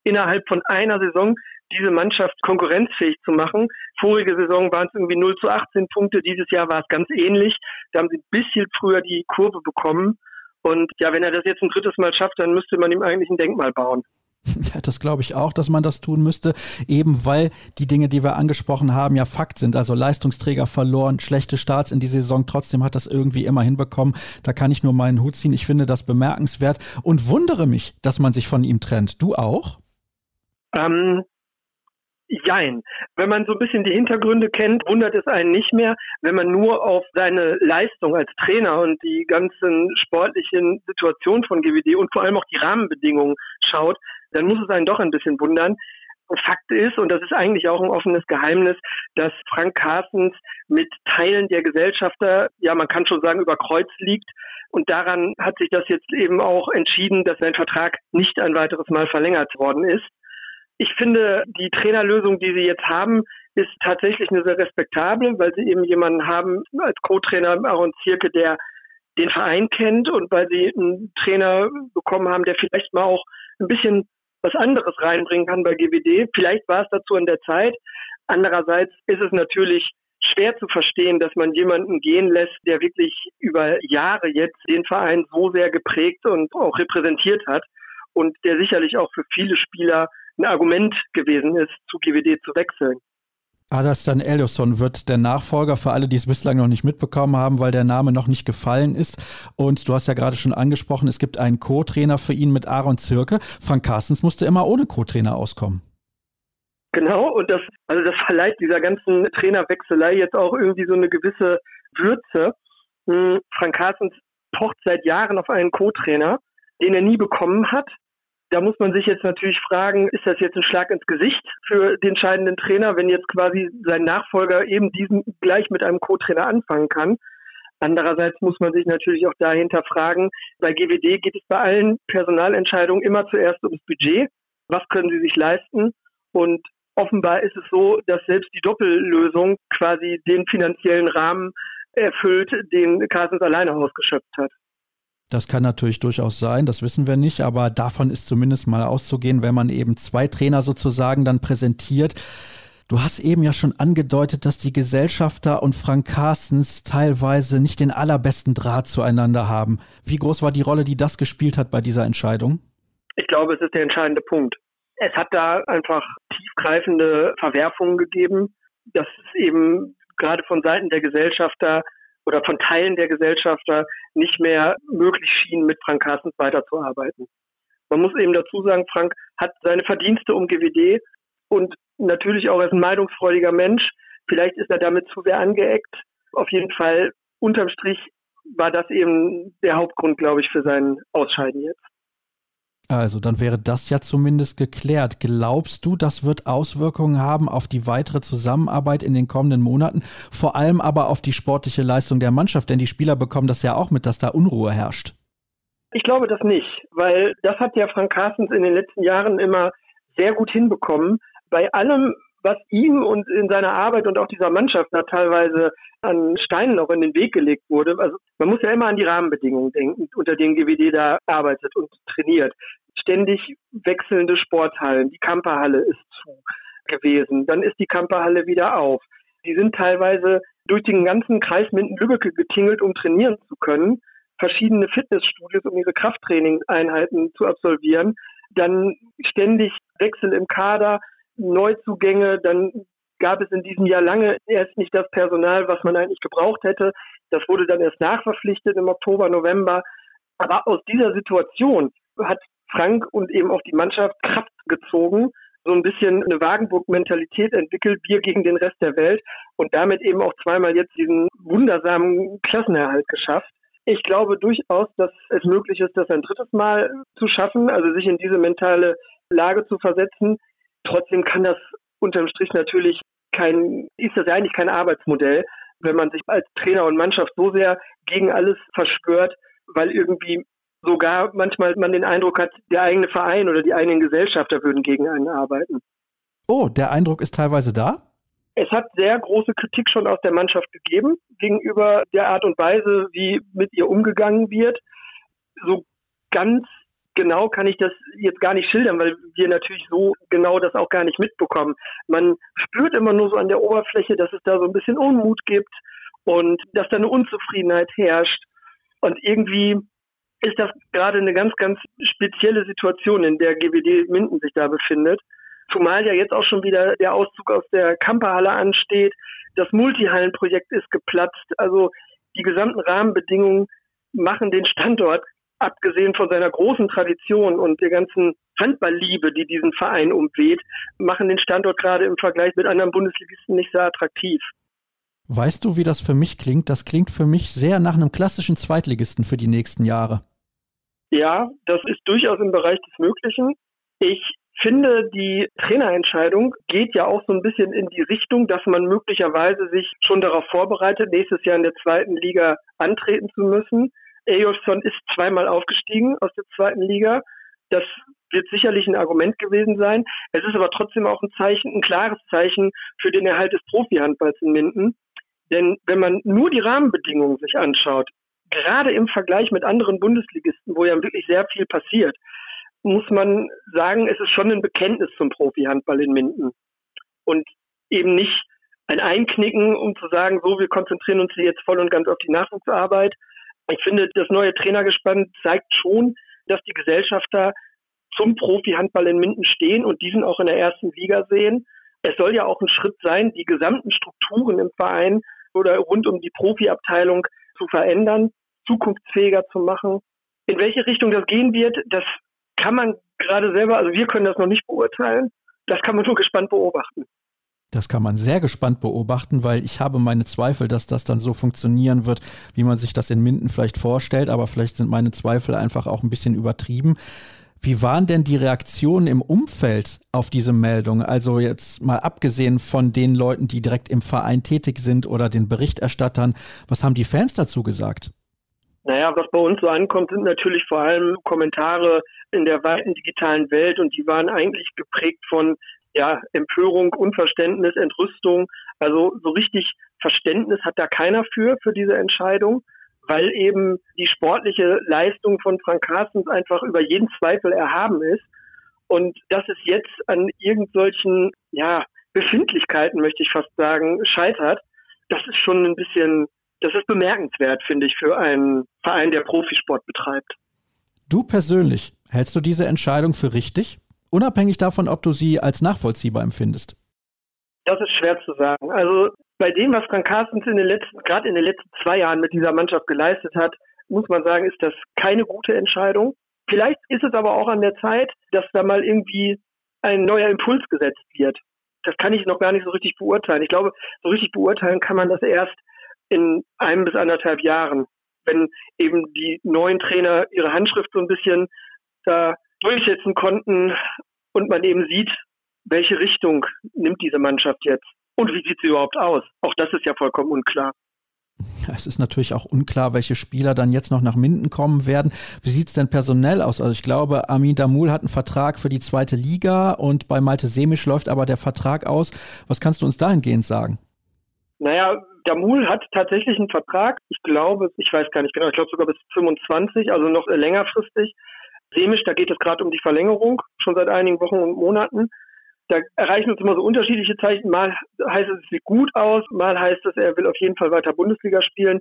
Speaker 3: innerhalb von einer Saison diese Mannschaft konkurrenzfähig zu machen. Vorige Saison waren es irgendwie 0 zu 18 Punkte, dieses Jahr war es ganz ähnlich. Da haben sie ein bisschen früher die Kurve bekommen. Und ja, wenn er das jetzt ein drittes Mal schafft, dann müsste man ihm eigentlich ein Denkmal bauen.
Speaker 1: Ja, das glaube ich auch, dass man das tun müsste, eben weil die Dinge, die wir angesprochen haben, ja Fakt sind. Also Leistungsträger verloren, schlechte Starts in die Saison, trotzdem hat das irgendwie immer hinbekommen. Da kann ich nur meinen Hut ziehen. Ich finde das bemerkenswert und wundere mich, dass man sich von ihm trennt. Du auch?
Speaker 3: Ähm, Jein. Wenn man so ein bisschen die Hintergründe kennt, wundert es einen nicht mehr. Wenn man nur auf seine Leistung als Trainer und die ganzen sportlichen Situationen von GWD und vor allem auch die Rahmenbedingungen schaut, dann muss es einen doch ein bisschen wundern. Fakt ist, und das ist eigentlich auch ein offenes Geheimnis, dass Frank Carstens mit Teilen der Gesellschafter, ja, man kann schon sagen, über Kreuz liegt. Und daran hat sich das jetzt eben auch entschieden, dass sein Vertrag nicht ein weiteres Mal verlängert worden ist. Ich finde, die Trainerlösung, die sie jetzt haben, ist tatsächlich eine sehr respektable, weil sie eben jemanden haben als Co-Trainer Aaron Zierke, der den Verein kennt und weil sie einen Trainer bekommen haben, der vielleicht mal auch ein bisschen was anderes reinbringen kann bei GWD. Vielleicht war es dazu in der Zeit. Andererseits ist es natürlich schwer zu verstehen, dass man jemanden gehen lässt, der wirklich über Jahre jetzt den Verein so sehr geprägt und auch repräsentiert hat und der sicherlich auch für viele Spieler ein Argument gewesen ist, zu GWD zu wechseln.
Speaker 1: Adastan Eliasson wird der Nachfolger für alle, die es bislang noch nicht mitbekommen haben, weil der Name noch nicht gefallen ist. Und du hast ja gerade schon angesprochen, es gibt einen Co-Trainer für ihn mit Aaron Zirke. Frank Carstens musste immer ohne Co-Trainer auskommen.
Speaker 3: Genau, und das, also das verleiht dieser ganzen Trainerwechselei jetzt auch irgendwie so eine gewisse Würze. Hm, Frank Carstens pocht seit Jahren auf einen Co-Trainer, den er nie bekommen hat. Da muss man sich jetzt natürlich fragen, ist das jetzt ein Schlag ins Gesicht für den entscheidenden Trainer, wenn jetzt quasi sein Nachfolger eben diesen gleich mit einem Co-Trainer anfangen kann? Andererseits muss man sich natürlich auch dahinter fragen, bei GWD geht es bei allen Personalentscheidungen immer zuerst ums Budget. Was können sie sich leisten? Und offenbar ist es so, dass selbst die Doppellösung quasi den finanziellen Rahmen erfüllt, den Carstens alleine ausgeschöpft hat.
Speaker 1: Das kann natürlich durchaus sein, das wissen wir nicht, aber davon ist zumindest mal auszugehen, wenn man eben zwei Trainer sozusagen dann präsentiert. Du hast eben ja schon angedeutet, dass die Gesellschafter und Frank Carstens teilweise nicht den allerbesten Draht zueinander haben. Wie groß war die Rolle, die das gespielt hat bei dieser Entscheidung?
Speaker 3: Ich glaube, es ist der entscheidende Punkt. Es hat da einfach tiefgreifende Verwerfungen gegeben, dass es eben gerade von Seiten der Gesellschafter oder von Teilen der Gesellschafter nicht mehr möglich schien, mit Frank Carstens weiterzuarbeiten. Man muss eben dazu sagen, Frank hat seine Verdienste um GWD und natürlich auch als ein meinungsfreudiger Mensch. Vielleicht ist er damit zu sehr angeeckt. Auf jeden Fall, unterm Strich war das eben der Hauptgrund, glaube ich, für sein Ausscheiden jetzt.
Speaker 1: Also, dann wäre das ja zumindest geklärt. Glaubst du, das wird Auswirkungen haben auf die weitere Zusammenarbeit in den kommenden Monaten, vor allem aber auf die sportliche Leistung der Mannschaft? Denn die Spieler bekommen das ja auch mit, dass da Unruhe herrscht.
Speaker 3: Ich glaube das nicht, weil das hat ja Frank Carstens in den letzten Jahren immer sehr gut hinbekommen. Bei allem, was ihm und in seiner Arbeit und auch dieser Mannschaft da teilweise an Steinen noch in den Weg gelegt wurde. Also man muss ja immer an die Rahmenbedingungen denken, unter denen GWD da arbeitet und trainiert. Ständig wechselnde Sporthallen. Die Kamperhalle ist zu gewesen. Dann ist die Kamperhalle wieder auf. Die sind teilweise durch den ganzen Kreis Minden-Lübbecke getingelt, um trainieren zu können. Verschiedene Fitnessstudios, um ihre Krafttrainingseinheiten zu absolvieren. Dann ständig Wechsel im Kader, Neuzugänge, dann gab es in diesem Jahr lange erst nicht das Personal, was man eigentlich gebraucht hätte. Das wurde dann erst nachverpflichtet im Oktober, November. Aber aus dieser Situation hat Frank und eben auch die Mannschaft Kraft gezogen, so ein bisschen eine Wagenburg-Mentalität entwickelt, wir gegen den Rest der Welt und damit eben auch zweimal jetzt diesen wundersamen Klassenerhalt geschafft. Ich glaube durchaus, dass es möglich ist, das ein drittes Mal zu schaffen, also sich in diese mentale Lage zu versetzen. Trotzdem kann das unterm Strich natürlich kein, ist das eigentlich kein Arbeitsmodell, wenn man sich als Trainer und Mannschaft so sehr gegen alles verschwört, weil irgendwie sogar manchmal man den Eindruck hat, der eigene Verein oder die eigenen Gesellschafter würden gegen einen arbeiten.
Speaker 1: Oh, der Eindruck ist teilweise da?
Speaker 3: Es hat sehr große Kritik schon aus der Mannschaft gegeben gegenüber der Art und Weise, wie mit ihr umgegangen wird. So ganz genau kann ich das jetzt gar nicht schildern, weil wir natürlich so genau das auch gar nicht mitbekommen. Man spürt immer nur so an der Oberfläche, dass es da so ein bisschen Unmut gibt und dass da eine Unzufriedenheit herrscht. Und irgendwie ist das gerade eine ganz, ganz spezielle Situation, in der GWD Minden sich da befindet. Zumal ja jetzt auch schon wieder der Auszug aus der Kamperhalle ansteht. Das Multihallenprojekt ist geplatzt. Also die gesamten Rahmenbedingungen machen den Standort, abgesehen von seiner großen Tradition und der ganzen Handballliebe, die diesen Verein umweht, machen den Standort gerade im Vergleich mit anderen Bundesligisten nicht sehr attraktiv.
Speaker 1: Weißt du, wie das für mich klingt? Das klingt für mich sehr nach einem klassischen Zweitligisten für die nächsten Jahre.
Speaker 3: Ja, das ist durchaus im Bereich des Möglichen. Ich finde, die Trainerentscheidung geht ja auch so ein bisschen in die Richtung, dass man möglicherweise sich schon darauf vorbereitet, nächstes Jahr in der zweiten Liga antreten zu müssen. Eyolfsson ist zweimal aufgestiegen aus der zweiten Liga. Das wird sicherlich ein Argument gewesen sein. Es ist aber trotzdem auch ein Zeichen, ein klares Zeichen für den Erhalt des Profihandballs in Minden. Denn wenn man nur die Rahmenbedingungen sich anschaut, gerade im Vergleich mit anderen Bundesligisten, wo ja wirklich sehr viel passiert, muss man sagen, es ist schon ein Bekenntnis zum Profi-Handball in Minden. Und eben nicht ein Einknicken, um zu sagen, so, wir konzentrieren uns jetzt voll und ganz auf die Nachwuchsarbeit. Ich finde, das neue Trainergespann zeigt schon, dass die Gesellschafter zum Profi-Handball in Minden stehen und diesen auch in der ersten Liga sehen. Es soll ja auch ein Schritt sein, die gesamten Strukturen im Verein oder rund um die Profiabteilung zu verändern, zukunftsfähiger zu machen. In welche Richtung das gehen wird, das kann man gerade selber, also wir können das noch nicht beurteilen. Das kann man nur gespannt beobachten.
Speaker 1: Das kann man sehr gespannt beobachten, weil ich habe meine Zweifel, dass das dann so funktionieren wird, wie man sich das in Minden vielleicht vorstellt. Aber vielleicht sind meine Zweifel einfach auch ein bisschen übertrieben. Wie waren denn die Reaktionen im Umfeld auf diese Meldung? Also jetzt mal abgesehen von den Leuten, die direkt im Verein tätig sind oder den Berichterstattern, was haben die Fans dazu gesagt?
Speaker 3: Naja, was bei uns so ankommt, sind natürlich vor allem Kommentare in der weiten digitalen Welt und die waren eigentlich geprägt von ja, Empörung, Unverständnis, Entrüstung. Also so richtig Verständnis hat da keiner für, für diese Entscheidung, weil eben die sportliche Leistung von Frank Carstens einfach über jeden Zweifel erhaben ist. Und dass es jetzt an irgendwelchen, ja, Befindlichkeiten, möchte ich fast sagen, scheitert, das ist schon ein bisschen, das ist bemerkenswert, finde ich, für einen Verein, der Profisport betreibt.
Speaker 1: Du persönlich, hältst du diese Entscheidung für richtig? Unabhängig davon, ob du sie als nachvollziehbar empfindest.
Speaker 3: Das ist schwer zu sagen. Also bei dem, was Frank Carstens in den letzten, gerade in den letzten zwei Jahren mit dieser Mannschaft geleistet hat, muss man sagen, ist das keine gute Entscheidung. Vielleicht ist es aber auch an der Zeit, dass da mal irgendwie ein neuer Impuls gesetzt wird. Das kann ich noch gar nicht so richtig beurteilen. Ich glaube, so richtig beurteilen kann man das erst in einem bis anderthalb Jahren wenn eben die neuen Trainer ihre Handschrift so ein bisschen da durchsetzen konnten und man eben sieht, welche Richtung nimmt diese Mannschaft jetzt und wie sieht sie überhaupt aus. Auch das ist ja vollkommen unklar.
Speaker 1: Es ist natürlich auch unklar, welche Spieler dann jetzt noch nach Minden kommen werden. Wie sieht es denn personell aus? Also ich glaube, Amin Damul hat einen Vertrag für die zweite Liga und bei Malte Semisch läuft aber der Vertrag aus. Was kannst du uns dahingehend sagen?
Speaker 3: Naja, Damul hat tatsächlich einen Vertrag. Ich glaube, ich weiß gar nicht genau, ich glaube sogar bis 25, also noch längerfristig. Semisch, da geht es gerade um die Verlängerung, schon seit einigen Wochen und Monaten. Da erreichen uns immer so unterschiedliche Zeichen. Mal heißt es, es sieht gut aus, mal heißt es, er will auf jeden Fall weiter Bundesliga spielen.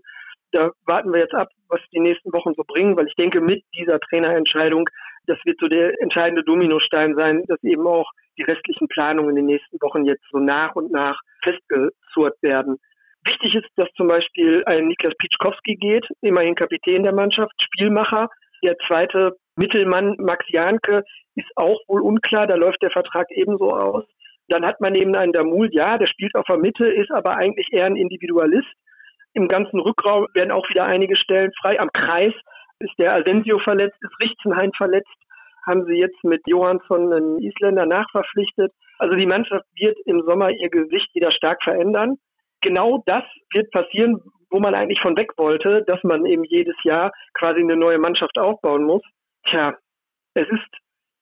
Speaker 3: Da warten wir jetzt ab, was die nächsten Wochen so bringen, weil ich denke, mit dieser Trainerentscheidung, das wird so der entscheidende Dominostein sein, dass eben auch die restlichen Planungen in den nächsten Wochen jetzt so nach und nach festgezurrt werden. Wichtig ist, dass zum Beispiel ein Niklas Pitschkowski geht, immerhin Kapitän der Mannschaft, Spielmacher. Der zweite Mittelmann Max Janke ist auch wohl unklar, da läuft der Vertrag ebenso aus. Dann hat man eben einen Damul, ja, der spielt auf der Mitte, ist aber eigentlich eher ein Individualist. Im ganzen Rückraum werden auch wieder einige Stellen frei. Am Kreis ist der Asensio verletzt, ist Richtenhain verletzt. Haben sie jetzt mit Johansson einen Isländer nachverpflichtet. Also die Mannschaft wird im Sommer ihr Gesicht wieder stark verändern genau das wird passieren, wo man eigentlich von weg wollte, dass man eben jedes Jahr quasi eine neue Mannschaft aufbauen muss. Tja, es ist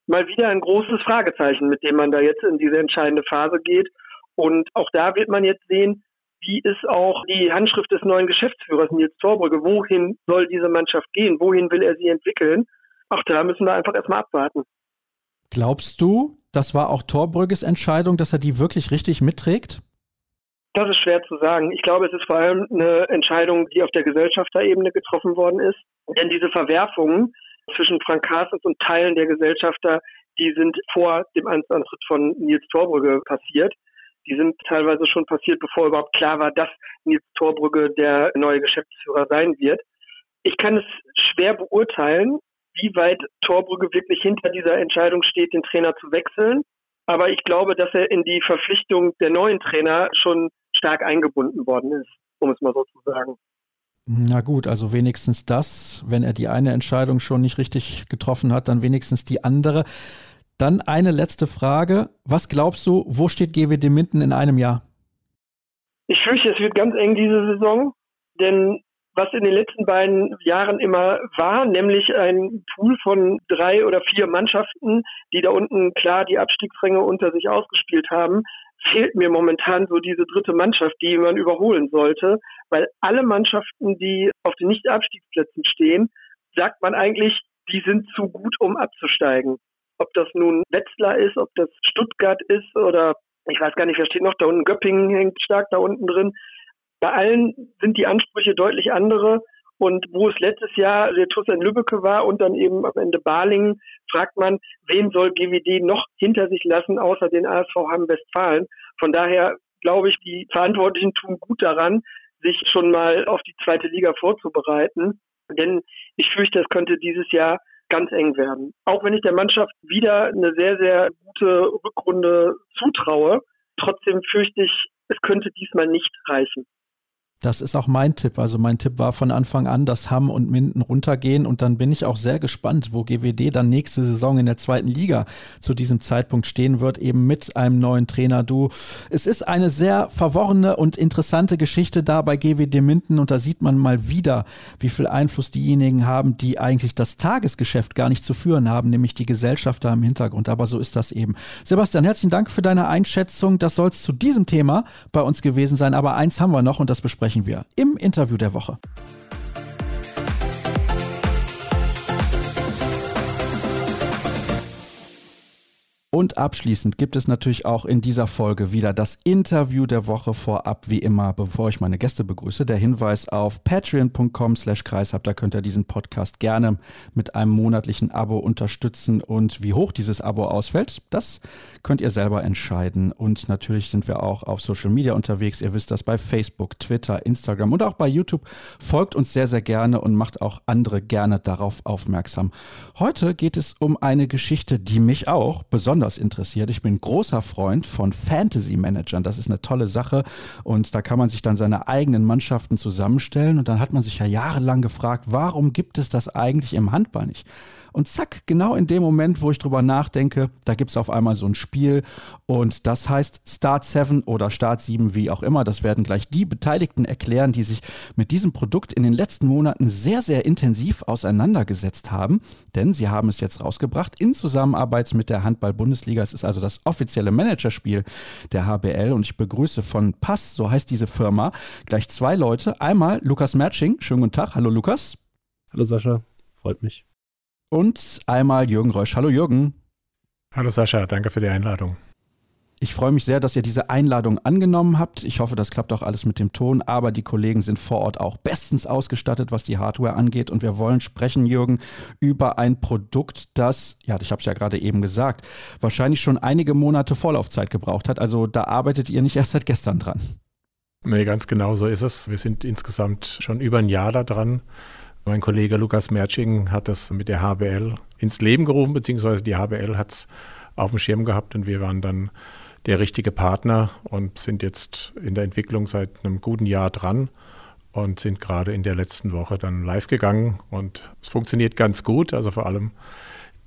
Speaker 3: mal wieder ein großes Fragezeichen, mit dem man da jetzt in diese entscheidende Phase geht. Und auch da wird man jetzt sehen, wie ist auch die Handschrift des neuen Geschäftsführers Nils Torbrügge. Wohin soll diese Mannschaft gehen? Wohin will er sie entwickeln? Auch da müssen wir einfach erstmal abwarten.
Speaker 1: Glaubst du, das war auch Torbrügges Entscheidung, dass er die wirklich richtig mitträgt?
Speaker 3: Das ist schwer zu sagen. Ich glaube, es ist vor allem eine Entscheidung, die auf der Gesellschafterebene getroffen worden ist. Denn diese Verwerfungen zwischen Frank Carstens und Teilen der Gesellschafter, die sind vor dem Amtsantritt von Nils Torbrügge passiert. Die sind teilweise schon passiert, bevor überhaupt klar war, dass Nils Torbrügge der neue Geschäftsführer sein wird. Ich kann es schwer beurteilen, wie weit Torbrügge wirklich hinter dieser Entscheidung steht, den Trainer zu wechseln. Aber ich glaube, dass er in die Verpflichtung der neuen Trainer schon stark eingebunden worden ist, um es mal so zu sagen.
Speaker 1: Na gut, also wenigstens das, wenn er die eine Entscheidung schon nicht richtig getroffen hat, dann wenigstens die andere. Dann eine letzte Frage. Was glaubst du, wo steht GWD Minden in einem Jahr?
Speaker 3: Ich fürchte, es wird ganz eng diese Saison, denn was in den letzten beiden Jahren immer war, nämlich ein Pool von drei oder vier Mannschaften, die da unten klar die Abstiegsränge unter sich ausgespielt haben, fehlt mir momentan so diese dritte Mannschaft, die man überholen sollte, weil alle Mannschaften, die auf den Nicht-Abstiegsplätzen stehen, sagt man eigentlich, die sind zu gut, um abzusteigen. Ob das nun Wetzlar ist, ob das Stuttgart ist oder ich weiß gar nicht, wer steht noch da unten, Göppingen hängt stark da unten drin. Bei allen sind die Ansprüche deutlich andere. Und wo es letztes Jahr der TuS in Lübbecke war und dann eben am Ende Balingen, fragt man, wen soll GWD noch hinter sich lassen, außer den ASV Hamm-Westfalen. Von daher glaube ich, die Verantwortlichen tun gut daran, sich schon mal auf die zweite Liga vorzubereiten. Denn ich fürchte, es könnte dieses Jahr ganz eng werden. Auch wenn ich der Mannschaft wieder eine sehr, sehr gute Rückrunde zutraue, trotzdem fürchte ich, es könnte diesmal nicht reichen.
Speaker 1: Das ist auch mein Tipp. Also mein Tipp war von Anfang an, dass Hamm und Minden runtergehen und dann bin ich auch sehr gespannt, wo GWD dann nächste Saison in der zweiten Liga zu diesem Zeitpunkt stehen wird, eben mit einem neuen Trainer. Du, es ist eine sehr verworrene und interessante Geschichte da bei GWD Minden und da sieht man mal wieder, wie viel Einfluss diejenigen haben, die eigentlich das Tagesgeschäft gar nicht zu führen haben, nämlich die Gesellschaft da im Hintergrund. Aber so ist das eben. Sebastian, herzlichen Dank für deine Einschätzung. Das soll es zu diesem Thema bei uns gewesen sein. Aber eins haben wir noch und das besprechen besprechen wir im Interview der Woche. Und abschließend gibt es natürlich auch in dieser Folge wieder das Interview der Woche vorab, wie immer, bevor ich meine Gäste begrüße. Der Hinweis auf patreon.com slash kreishab, da könnt ihr diesen Podcast gerne mit einem monatlichen Abo unterstützen. Und wie hoch dieses Abo ausfällt, das könnt ihr selber entscheiden. Und natürlich sind wir auch auf Social Media unterwegs. Ihr wisst das bei Facebook, Twitter, Instagram und auch bei YouTube. Folgt uns sehr, sehr gerne und macht auch andere gerne darauf aufmerksam. Heute geht es um eine Geschichte, die mich auch besonders besonders interessiert. Ich bin großer Freund von Fantasy Managern. Das ist eine tolle Sache und da kann man sich dann seine eigenen Mannschaften zusammenstellen und dann hat man sich ja jahrelang gefragt, warum gibt es das eigentlich im Handball nicht? Und zack, genau in dem Moment, wo ich drüber nachdenke, da gibt es auf einmal so ein Spiel und das heißt Start 7 oder Start 7, wie auch immer. Das werden gleich die Beteiligten erklären, die sich mit diesem Produkt in den letzten Monaten sehr, sehr intensiv auseinandergesetzt haben, denn sie haben es jetzt rausgebracht in Zusammenarbeit mit der Handball-Bundesliga. Es ist also das offizielle Managerspiel der HBL und ich begrüße von Pass, so heißt diese Firma, gleich zwei Leute. Einmal Lukas Matching. Schönen guten Tag. Hallo Lukas.
Speaker 4: Hallo Sascha. Freut mich.
Speaker 1: Und einmal Jürgen Reusch. Hallo Jürgen.
Speaker 4: Hallo Sascha, danke für die Einladung.
Speaker 1: Ich freue mich sehr, dass ihr diese Einladung angenommen habt. Ich hoffe, das klappt auch alles mit dem Ton, aber die Kollegen sind vor Ort auch bestens ausgestattet, was die Hardware angeht. Und wir wollen sprechen, Jürgen, über ein Produkt, das, ja, ich habe es ja gerade eben gesagt, wahrscheinlich schon einige Monate Vorlaufzeit gebraucht hat. Also da arbeitet ihr nicht erst seit gestern dran.
Speaker 4: Nee, ganz genau so ist es. Wir sind insgesamt schon über ein Jahr da dran. Mein Kollege Lukas Merching hat das mit der HBL ins Leben gerufen, beziehungsweise die HBL hat es auf dem Schirm gehabt und wir waren dann der richtige Partner und sind jetzt in der Entwicklung seit einem guten Jahr dran und sind gerade in der letzten Woche dann live gegangen und es funktioniert ganz gut. Also vor allem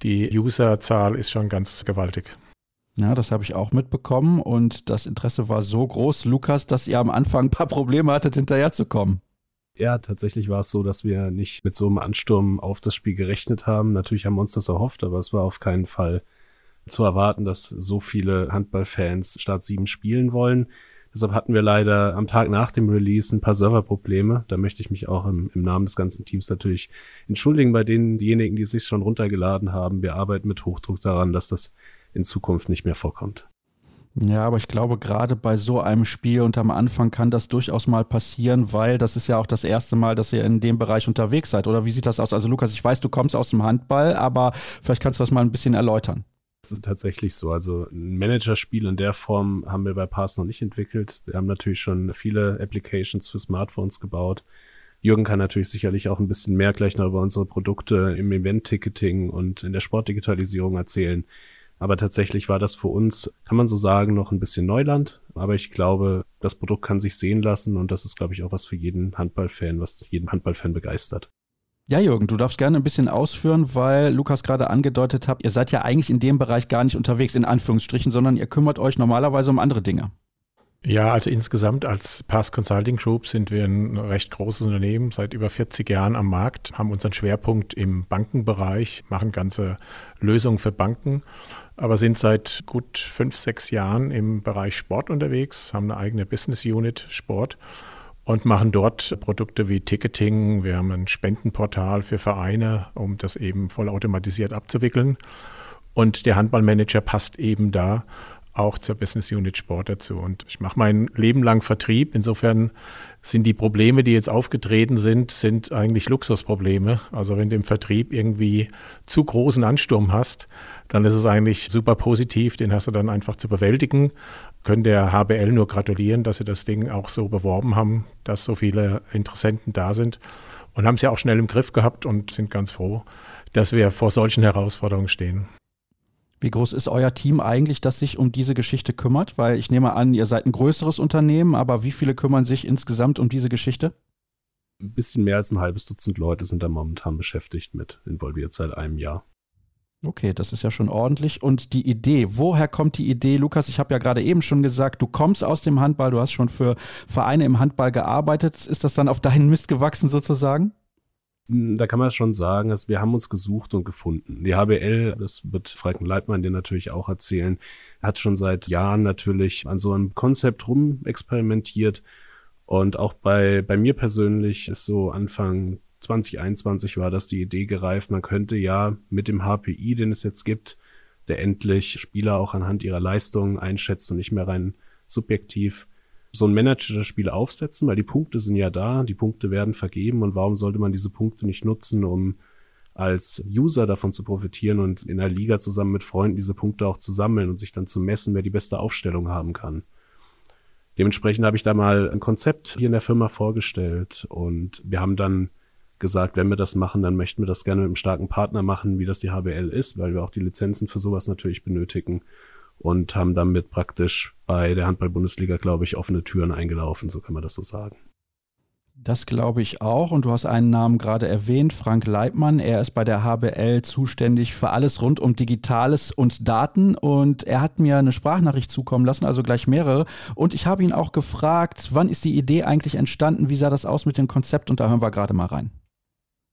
Speaker 4: die Userzahl ist schon ganz gewaltig.
Speaker 1: Ja, das habe ich auch mitbekommen und das Interesse war so groß, Lukas, dass ihr am Anfang ein paar Probleme hattet, hinterherzukommen.
Speaker 4: Ja, tatsächlich war es so, dass wir nicht mit so einem Ansturm auf das Spiel gerechnet haben. Natürlich haben wir uns das erhofft, aber es war auf keinen Fall zu erwarten, dass so viele Handballfans Start 7 spielen wollen. Deshalb hatten wir leider am Tag nach dem Release ein paar Serverprobleme. Da möchte ich mich auch im, im Namen des ganzen Teams natürlich entschuldigen bei denen, diejenigen, die sich schon runtergeladen haben. Wir arbeiten mit Hochdruck daran, dass das in Zukunft nicht mehr vorkommt.
Speaker 1: Ja, aber ich glaube, gerade bei so einem Spiel und am Anfang kann das durchaus mal passieren, weil das ist ja auch das erste Mal, dass ihr in dem Bereich unterwegs seid. Oder wie sieht das aus? Also Lukas, ich weiß, du kommst aus dem Handball, aber vielleicht kannst du das mal ein bisschen erläutern.
Speaker 5: Das ist tatsächlich so. Also ein Managerspiel in der Form haben wir bei Pass noch nicht entwickelt. Wir haben natürlich schon viele Applications für Smartphones gebaut. Jürgen kann natürlich sicherlich auch ein bisschen mehr gleich noch über unsere Produkte im Event-Ticketing und in der Sportdigitalisierung erzählen. Aber tatsächlich war das für uns, kann man so sagen, noch ein bisschen Neuland. Aber ich glaube, das Produkt kann sich sehen lassen und das ist, glaube ich, auch was für jeden Handballfan, was jeden Handballfan begeistert.
Speaker 1: Ja, Jürgen, du darfst gerne ein bisschen ausführen, weil Lukas gerade angedeutet hat, ihr seid ja eigentlich in dem Bereich gar nicht unterwegs, in Anführungsstrichen, sondern ihr kümmert euch normalerweise um andere Dinge.
Speaker 4: Ja, also insgesamt als Pass Consulting Group sind wir ein recht großes Unternehmen, seit über 40 Jahren am Markt, haben unseren Schwerpunkt im Bankenbereich, machen ganze Lösungen für Banken, aber sind seit gut fünf, sechs Jahren im Bereich Sport unterwegs, haben eine eigene Business Unit Sport und machen dort Produkte wie Ticketing. Wir haben ein Spendenportal für Vereine, um das eben vollautomatisiert abzuwickeln. Und der Handballmanager passt eben da auch zur Business Unit Sport dazu. Und ich mache mein Leben lang Vertrieb. Insofern sind die Probleme, die jetzt aufgetreten sind, sind eigentlich Luxusprobleme. Also wenn du im Vertrieb irgendwie zu großen Ansturm hast, dann ist es eigentlich super positiv. Den hast du dann einfach zu bewältigen. Können der HBL nur gratulieren, dass sie das Ding auch so beworben haben, dass so viele Interessenten da sind. Und haben es ja auch schnell im Griff gehabt und sind ganz froh, dass wir vor solchen Herausforderungen stehen.
Speaker 1: Wie groß ist euer Team eigentlich, das sich um diese Geschichte kümmert? Weil ich nehme an, ihr seid ein größeres Unternehmen, aber wie viele kümmern sich insgesamt um diese Geschichte?
Speaker 5: Ein bisschen mehr als ein halbes Dutzend Leute sind da momentan beschäftigt mit, involviert seit einem Jahr.
Speaker 1: Okay, das ist ja schon ordentlich. Und die Idee, woher kommt die Idee? Lukas, ich habe ja gerade eben schon gesagt, du kommst aus dem Handball, du hast schon für Vereine im Handball gearbeitet. Ist das dann auf deinen Mist gewachsen sozusagen?
Speaker 5: da kann man schon sagen, dass wir haben uns gesucht und gefunden. Die HBL, das wird Franken Leitmann dir natürlich auch erzählen, hat schon seit Jahren natürlich an so einem Konzept rum experimentiert. Und auch bei, bei mir persönlich ist so Anfang 2021 war das die Idee gereift, man könnte ja mit dem HPI, den es jetzt gibt, der endlich Spieler auch anhand ihrer Leistungen einschätzt und nicht mehr rein subjektiv, so ein Manager das Spiel aufsetzen, weil die Punkte sind ja da, die Punkte werden vergeben und warum sollte man diese Punkte nicht nutzen, um als User davon zu profitieren und in der Liga zusammen mit Freunden diese Punkte auch zu sammeln und sich dann zu messen, wer die beste Aufstellung haben kann. Dementsprechend habe ich da mal ein Konzept hier in der Firma vorgestellt und wir haben dann gesagt, wenn wir das machen, dann möchten wir das gerne mit einem starken Partner machen, wie das die HBL ist, weil wir auch die Lizenzen für sowas natürlich benötigen und haben damit praktisch bei der Handball-Bundesliga, glaube ich, offene Türen eingelaufen, so kann man das so sagen.
Speaker 1: Das glaube ich auch. Und du hast einen Namen gerade erwähnt, Frank Leibmann. Er ist bei der HBL zuständig für alles rund um Digitales und Daten. Und er hat mir eine Sprachnachricht zukommen lassen, also gleich mehrere. Und ich habe ihn auch gefragt, wann ist die Idee eigentlich entstanden? Wie sah das aus mit dem Konzept? Und da hören wir gerade mal rein.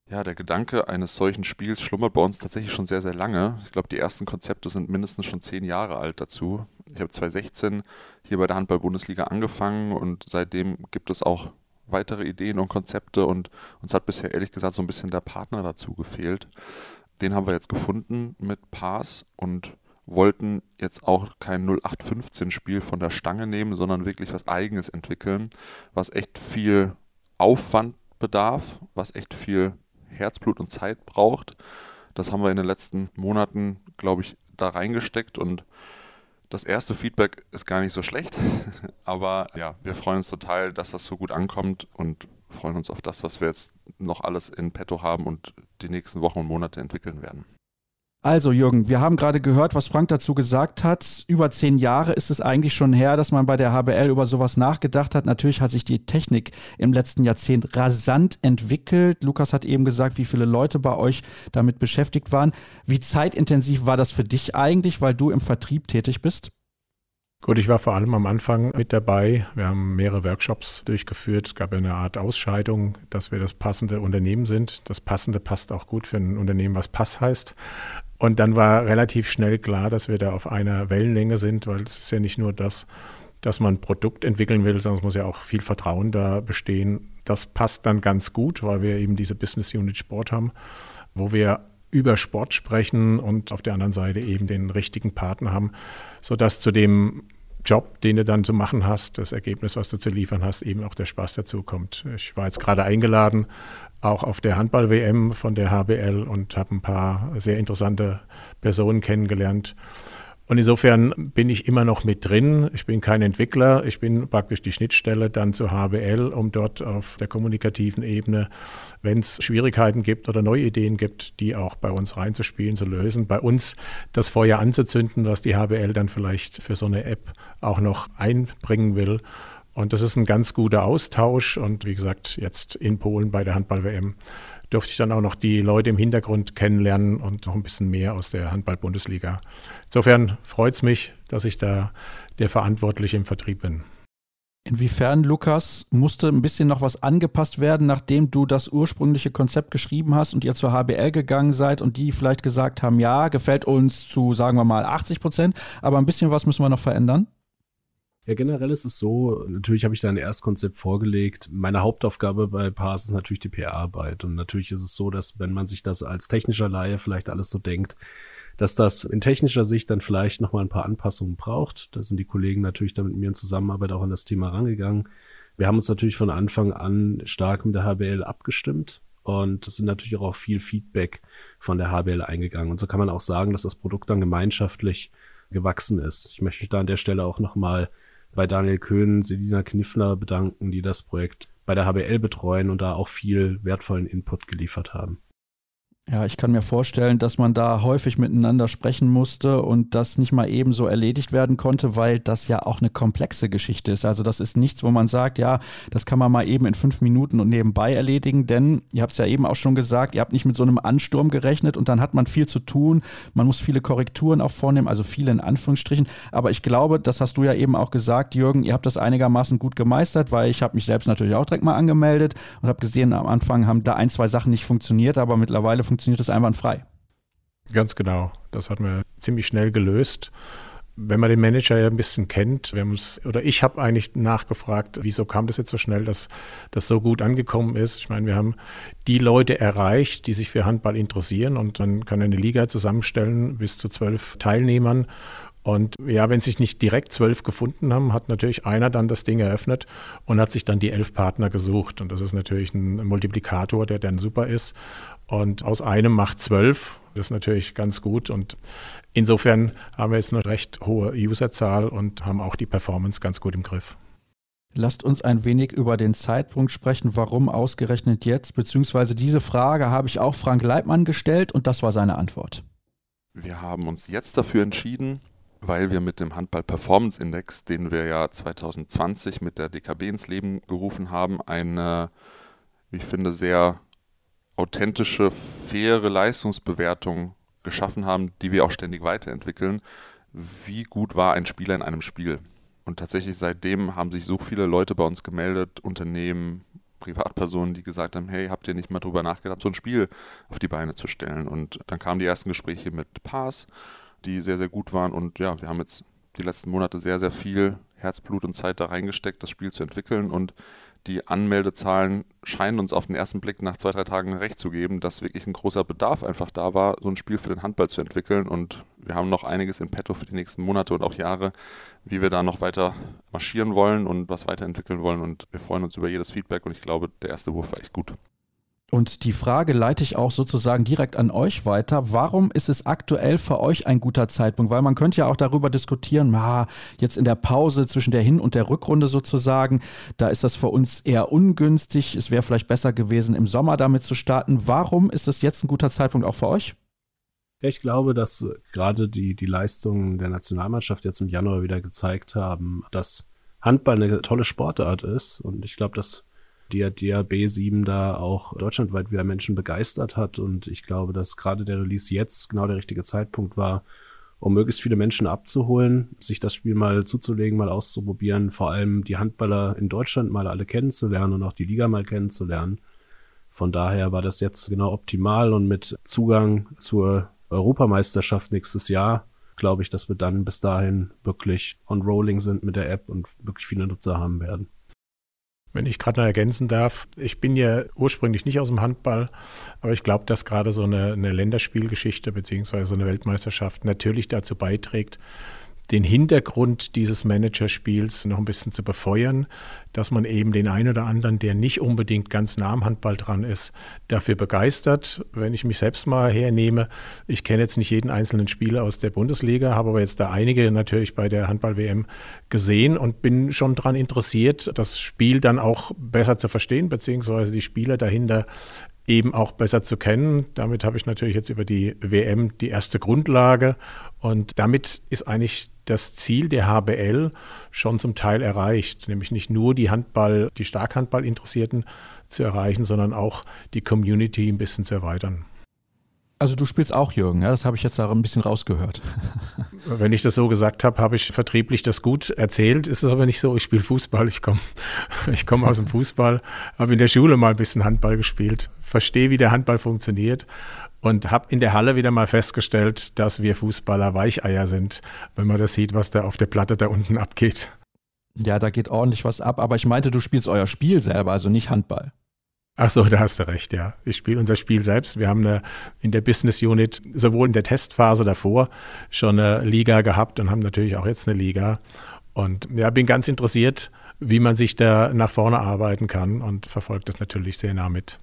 Speaker 6: Ja, der Gedanke eines solchen Spiels schlummert bei uns tatsächlich schon sehr, sehr lange. Ich glaube, die ersten Konzepte sind mindestens schon zehn Jahre alt dazu. Ich habe 2016 hier bei der Handball-Bundesliga angefangen und seitdem gibt es auch weitere Ideen und Konzepte und uns hat bisher ehrlich gesagt so ein bisschen der Partner dazu gefehlt. Den haben wir jetzt gefunden mit Pass und wollten jetzt auch kein 0815-Spiel von der Stange nehmen, sondern wirklich was Eigenes entwickeln, was echt viel Aufwand bedarf, was echt viel Herzblut und Zeit braucht. Das haben wir in den letzten Monaten, glaube ich, da reingesteckt und das erste Feedback ist gar nicht so schlecht. Aber ja, wir freuen uns total, dass das so gut ankommt und freuen uns auf das, was wir jetzt noch alles in petto haben und die nächsten Wochen und Monate entwickeln werden.
Speaker 1: Also Jürgen, wir haben gerade gehört, was Frank dazu gesagt hat. Über zehn Jahre ist es eigentlich schon her, dass man bei der HBL über sowas nachgedacht hat. Natürlich hat sich die Technik im letzten Jahrzehnt rasant entwickelt. Lukas hat eben gesagt, wie viele Leute bei euch damit beschäftigt waren. Wie zeitintensiv war das für dich eigentlich, weil du im Vertrieb tätig bist?
Speaker 4: Gut, ich war vor allem am Anfang mit dabei. Wir haben mehrere Workshops durchgeführt. Es gab eine Art Ausscheidung, dass wir das passende Unternehmen sind. Das Passende passt auch gut für ein Unternehmen, was Pass heißt. Und dann war relativ schnell klar, dass wir da auf einer Wellenlänge sind, weil es ist ja nicht nur das, dass man ein Produkt entwickeln will, sondern es muss ja auch viel Vertrauen da bestehen. Das passt dann ganz gut, weil wir eben diese Business Unit Sport haben, wo wir über Sport sprechen und auf der anderen Seite eben den richtigen Partner haben, sodass zu dem Job, den du dann zu machen hast, das Ergebnis, was du zu liefern hast, eben auch der Spaß dazu kommt. Ich war jetzt gerade eingeladen, auch auf der Handball-WM von der HBL und habe ein paar sehr interessante Personen kennengelernt. Und insofern bin ich immer noch mit drin. Ich bin kein Entwickler. Ich bin praktisch die Schnittstelle dann zur HBL, um dort auf der kommunikativen Ebene, wenn es Schwierigkeiten gibt oder neue Ideen gibt, die auch bei uns reinzuspielen, zu lösen. Bei uns das Feuer anzuzünden, was die HBL dann vielleicht für so eine App auch noch einbringen will. Und das ist ein ganz guter Austausch. Und wie gesagt, jetzt in Polen bei der Handball-WM durfte ich dann auch noch die Leute im Hintergrund kennenlernen und noch ein bisschen mehr aus der Handball-Bundesliga. Insofern freut es mich, dass ich da der Verantwortliche im Vertrieb bin.
Speaker 1: Inwiefern, Lukas, musste ein bisschen noch was angepasst werden, nachdem du das ursprüngliche Konzept geschrieben hast und ihr zur HBL gegangen seid und die vielleicht gesagt haben, ja, gefällt uns zu, sagen wir mal, 80 Prozent, aber ein bisschen was müssen wir noch verändern?
Speaker 5: Ja, generell ist es so, natürlich habe ich da ein Erstkonzept vorgelegt. Meine Hauptaufgabe bei Pass ist natürlich die PR-Arbeit. Und natürlich ist es so, dass wenn man sich das als technischer Laie vielleicht alles so denkt, dass das in technischer Sicht dann vielleicht nochmal ein paar Anpassungen braucht. Da sind die Kollegen natürlich dann mit mir in Zusammenarbeit auch an das Thema rangegangen. Wir haben uns natürlich von Anfang an stark mit der HBL abgestimmt. Und es sind natürlich auch viel Feedback von der HBL eingegangen. Und so kann man auch sagen, dass das Produkt dann gemeinschaftlich gewachsen ist. Ich möchte mich da an der Stelle auch nochmal bei Daniel Köhn, Selina Kniffler bedanken, die das Projekt bei der HBL betreuen und da auch viel wertvollen Input geliefert haben.
Speaker 1: Ja, ich kann mir vorstellen, dass man da häufig miteinander sprechen musste und das nicht mal eben so erledigt werden konnte, weil das ja auch eine komplexe Geschichte ist. Also das ist nichts, wo man sagt, ja, das kann man mal eben in fünf Minuten und nebenbei erledigen, denn ihr habt es ja eben auch schon gesagt, ihr habt nicht mit so einem Ansturm gerechnet und dann hat man viel zu tun. Man muss viele Korrekturen auch vornehmen, also viele in Anführungsstrichen. Aber ich glaube, das hast du ja eben auch gesagt, Jürgen, ihr habt das einigermaßen gut gemeistert, weil ich habe mich selbst natürlich auch direkt mal angemeldet und habe gesehen, am Anfang haben da ein, zwei Sachen nicht funktioniert, aber mittlerweile funktioniert funktioniert das einwandfrei.
Speaker 4: Ganz genau. Das hat man ziemlich schnell gelöst. Wenn man den Manager ja ein bisschen kennt, wir haben uns, oder ich habe eigentlich nachgefragt, wieso kam das jetzt so schnell, dass das so gut angekommen ist. Ich meine, wir haben die Leute erreicht, die sich für Handball interessieren und man kann eine Liga zusammenstellen bis zu zwölf Teilnehmern und ja, wenn sich nicht direkt zwölf gefunden haben, hat natürlich einer dann das Ding eröffnet und hat sich dann die elf Partner gesucht. Und das ist natürlich ein Multiplikator, der dann super ist. Und aus einem macht zwölf. Das ist natürlich ganz gut. Und insofern haben wir jetzt eine recht hohe Userzahl und haben auch die Performance ganz gut im Griff.
Speaker 1: Lasst uns ein wenig über den Zeitpunkt sprechen, warum ausgerechnet jetzt, beziehungsweise diese Frage habe ich auch Frank Leibmann gestellt und das war seine Antwort.
Speaker 6: Wir haben uns jetzt dafür entschieden, weil wir mit dem Handball Performance Index, den wir ja 2020 mit der DKB ins Leben gerufen haben, eine, wie ich finde, sehr authentische, faire Leistungsbewertung geschaffen haben, die wir auch ständig weiterentwickeln. Wie gut war ein Spieler in einem Spiel? Und tatsächlich seitdem haben sich so viele Leute bei uns gemeldet, Unternehmen, Privatpersonen, die gesagt haben, hey, habt ihr nicht mal drüber nachgedacht, so ein Spiel auf die Beine zu stellen? Und dann kamen die ersten Gespräche mit Pass die sehr, sehr gut waren. Und ja, wir haben jetzt die letzten Monate sehr, sehr viel Herzblut und Zeit da reingesteckt, das Spiel zu entwickeln. Und die Anmeldezahlen scheinen uns auf den ersten Blick nach zwei, drei Tagen recht zu geben, dass wirklich ein großer Bedarf einfach da war, so ein Spiel für den Handball zu entwickeln. Und wir haben noch einiges in petto für die nächsten Monate und auch Jahre, wie wir da noch weiter marschieren wollen und was weiterentwickeln wollen. Und wir freuen uns über jedes Feedback und ich glaube, der erste Wurf war echt gut.
Speaker 1: Und die Frage leite ich auch sozusagen direkt an euch weiter. Warum ist es aktuell für euch ein guter Zeitpunkt? Weil man könnte ja auch darüber diskutieren, ah, jetzt in der Pause zwischen der Hin- und der Rückrunde sozusagen, da ist das für uns eher ungünstig. Es wäre vielleicht besser gewesen, im Sommer damit zu starten. Warum ist es jetzt ein guter Zeitpunkt auch für euch?
Speaker 5: Ich glaube, dass gerade die, die Leistungen der Nationalmannschaft jetzt im Januar wieder gezeigt haben, dass Handball eine tolle Sportart ist. Und ich glaube, dass der DAB7 da auch deutschlandweit wieder Menschen begeistert hat. Und ich glaube, dass gerade der Release jetzt genau der richtige Zeitpunkt war, um möglichst viele Menschen abzuholen, sich das Spiel mal zuzulegen, mal auszuprobieren, vor allem die Handballer in Deutschland mal alle kennenzulernen und auch die Liga mal kennenzulernen. Von daher war das jetzt genau optimal und mit Zugang zur Europameisterschaft nächstes Jahr glaube ich, dass wir dann bis dahin wirklich on rolling sind mit der App und wirklich viele Nutzer haben werden.
Speaker 4: Wenn ich gerade noch ergänzen darf, ich bin ja ursprünglich nicht aus dem Handball, aber ich glaube, dass gerade so eine, eine Länderspielgeschichte beziehungsweise eine Weltmeisterschaft natürlich dazu beiträgt, den Hintergrund dieses Managerspiels noch ein bisschen zu befeuern, dass man eben den einen oder anderen, der nicht unbedingt ganz nah am Handball dran ist, dafür begeistert. Wenn ich mich selbst mal hernehme, ich kenne jetzt nicht jeden einzelnen Spieler aus der Bundesliga, habe aber jetzt da einige natürlich bei der Handball-WM gesehen und bin schon daran interessiert, das Spiel dann auch besser zu verstehen, beziehungsweise die Spieler dahinter eben auch besser zu kennen. Damit habe ich natürlich jetzt über die WM die erste Grundlage und damit ist eigentlich das Ziel der HBL schon zum Teil erreicht, nämlich nicht nur die Handball, die Starkhandball-Interessierten zu erreichen, sondern auch die Community ein bisschen zu erweitern.
Speaker 1: Also du spielst auch Jürgen, ja? das habe ich jetzt da ein bisschen rausgehört.
Speaker 4: Wenn ich das so gesagt habe, habe ich vertrieblich das gut erzählt. Ist es aber nicht so, ich spiele Fußball, ich komme ich komm aus dem Fußball, habe in der Schule mal ein bisschen Handball gespielt, verstehe, wie der Handball funktioniert und habe in der Halle wieder mal festgestellt, dass wir Fußballer Weicheier sind, wenn man das sieht, was da auf der Platte da unten abgeht.
Speaker 1: Ja, da geht ordentlich was ab, aber ich meinte, du spielst euer Spiel selber, also nicht Handball.
Speaker 4: Ach so, da hast du recht, ja. Ich spiele unser Spiel selbst. Wir haben eine, in der Business Unit sowohl in der Testphase davor schon eine Liga gehabt und haben natürlich auch jetzt eine Liga. Und ja, bin ganz interessiert, wie man sich da nach vorne arbeiten kann und verfolgt das natürlich sehr nah mit.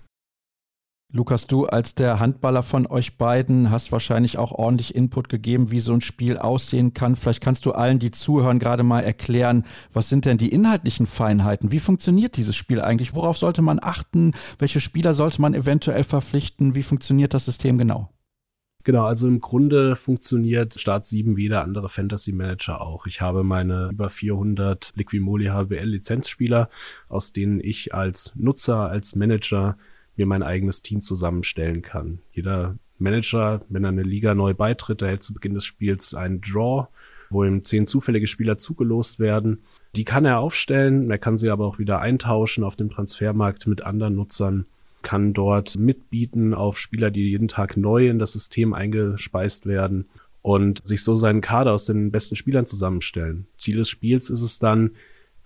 Speaker 1: Lukas, du als der Handballer von euch beiden hast wahrscheinlich auch ordentlich Input gegeben, wie so ein Spiel aussehen kann. Vielleicht kannst du allen, die zuhören, gerade mal erklären, was sind denn die inhaltlichen Feinheiten? Wie funktioniert dieses Spiel eigentlich? Worauf sollte man achten? Welche Spieler sollte man eventuell verpflichten? Wie funktioniert das System genau?
Speaker 5: Genau, also im Grunde funktioniert Start 7 wie der andere Fantasy Manager auch. Ich habe meine über 400 Liquimoli HBL Lizenzspieler, aus denen ich als Nutzer, als Manager mir mein eigenes Team zusammenstellen kann. Jeder Manager, wenn er eine Liga neu beitritt, erhält zu Beginn des Spiels einen Draw, wo ihm zehn zufällige Spieler zugelost werden. Die kann er aufstellen, er kann sie aber auch wieder eintauschen auf dem Transfermarkt mit anderen Nutzern, kann dort mitbieten auf Spieler, die jeden Tag neu in das System eingespeist werden und sich so seinen Kader aus den besten Spielern zusammenstellen. Ziel des Spiels ist es dann,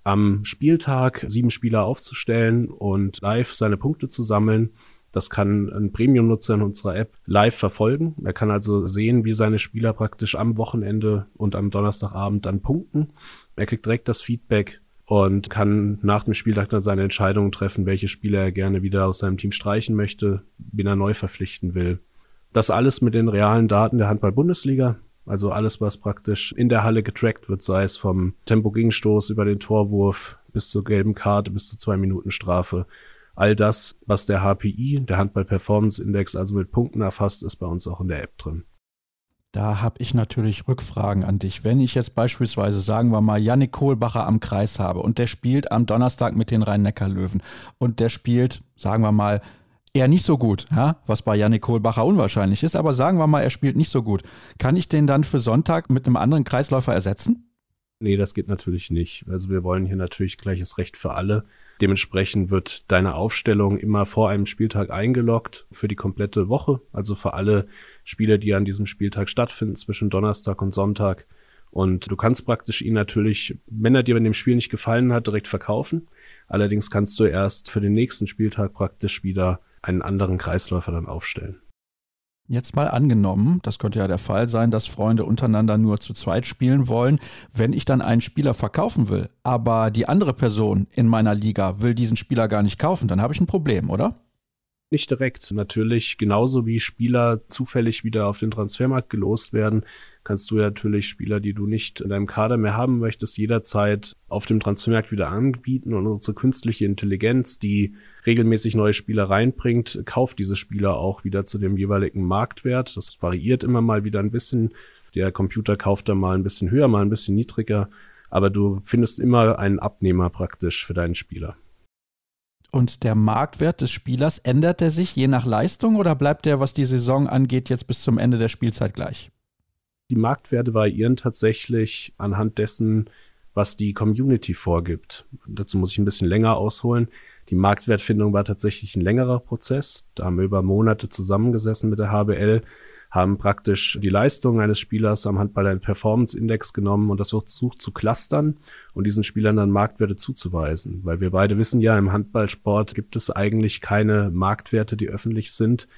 Speaker 5: am Spieltag sieben Spieler aufzustellen und live seine Punkte zu sammeln. Das kann ein Premium-Nutzer in unserer App live verfolgen. Er kann also sehen, wie seine Spieler praktisch am Wochenende und am Donnerstagabend dann punkten. Er kriegt direkt das Feedback und kann nach dem Spieltag dann seine Entscheidungen treffen, welche Spieler er gerne wieder aus seinem Team streichen möchte, wen er neu verpflichten will. Das alles mit den realen Daten der Handball-Bundesliga. Also alles, was praktisch in der Halle getrackt wird, sei es vom Tempo-Gegenstoß über den Torwurf bis zur gelben Karte, bis zur zwei Minuten Strafe. All das, was der HPI, der Handball Performance Index, also mit Punkten erfasst, ist bei uns auch in der App drin.
Speaker 1: Da habe ich natürlich Rückfragen an dich. Wenn ich jetzt beispielsweise, sagen wir mal, Yannick Kohlbacher am Kreis habe und der spielt am Donnerstag mit den Rhein-Neckar-Löwen und der spielt, sagen wir mal, eher nicht so gut, ja? was bei Yannick Kohlbacher unwahrscheinlich ist, aber sagen wir mal, er spielt nicht so gut. Kann ich den dann für Sonntag mit einem anderen Kreisläufer ersetzen?
Speaker 5: Nee, das geht natürlich nicht. Also wir wollen hier natürlich gleiches Recht für alle. Dementsprechend wird deine Aufstellung immer vor einem Spieltag eingeloggt für die komplette Woche, also für alle Spiele, die an diesem Spieltag stattfinden, zwischen Donnerstag und Sonntag. Und du kannst praktisch ihn natürlich, wenn er dir in dem Spiel nicht gefallen hat, direkt verkaufen. Allerdings kannst du erst für den nächsten Spieltag praktisch wieder einen anderen Kreisläufer dann aufstellen.
Speaker 1: Jetzt mal angenommen, das könnte ja der Fall sein, dass Freunde untereinander nur zu zweit spielen wollen. Wenn ich dann einen Spieler verkaufen will, aber die andere Person in meiner Liga will diesen Spieler gar nicht kaufen, dann habe ich ein Problem, oder?
Speaker 5: Nicht direkt. Natürlich, genauso wie Spieler zufällig wieder auf den Transfermarkt gelost werden, kannst du natürlich Spieler, die du nicht in deinem Kader mehr haben möchtest, jederzeit auf dem Transfermarkt wieder anbieten. Und unsere künstliche Intelligenz, die regelmäßig neue Spieler reinbringt, kauft diese Spieler auch wieder zu dem jeweiligen Marktwert. Das variiert immer mal wieder ein bisschen. Der Computer kauft da mal ein bisschen höher, mal ein bisschen niedriger. Aber du findest immer einen Abnehmer praktisch für deinen Spieler.
Speaker 1: Und der Marktwert des Spielers, ändert er sich je nach Leistung oder bleibt der, was die Saison angeht, jetzt bis zum Ende der Spielzeit gleich?
Speaker 5: Die Marktwerte variieren tatsächlich anhand dessen, was die Community vorgibt. Dazu muss ich ein bisschen länger ausholen. Die Marktwertfindung war tatsächlich ein längerer Prozess. Da haben wir über Monate zusammengesessen mit der HBL haben praktisch die Leistung eines Spielers am Handball einen Performance Index genommen und das versucht zu clustern und diesen Spielern dann Marktwerte zuzuweisen. Weil wir beide wissen ja, im Handballsport gibt es eigentlich keine Marktwerte, die öffentlich sind.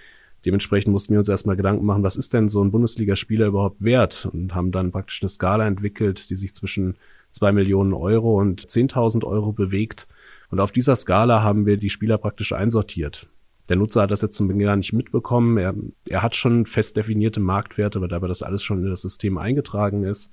Speaker 5: Dementsprechend mussten wir uns erstmal Gedanken machen, was ist denn so ein Bundesligaspieler überhaupt wert? Und haben dann praktisch eine Skala entwickelt, die sich zwischen zwei Millionen Euro und 10.000 Euro bewegt. Und auf dieser Skala haben wir die Spieler praktisch einsortiert. Der Nutzer hat das jetzt zum Beginn gar nicht mitbekommen. Er, er hat schon fest definierte Marktwerte, weil dabei das alles schon in das System eingetragen ist.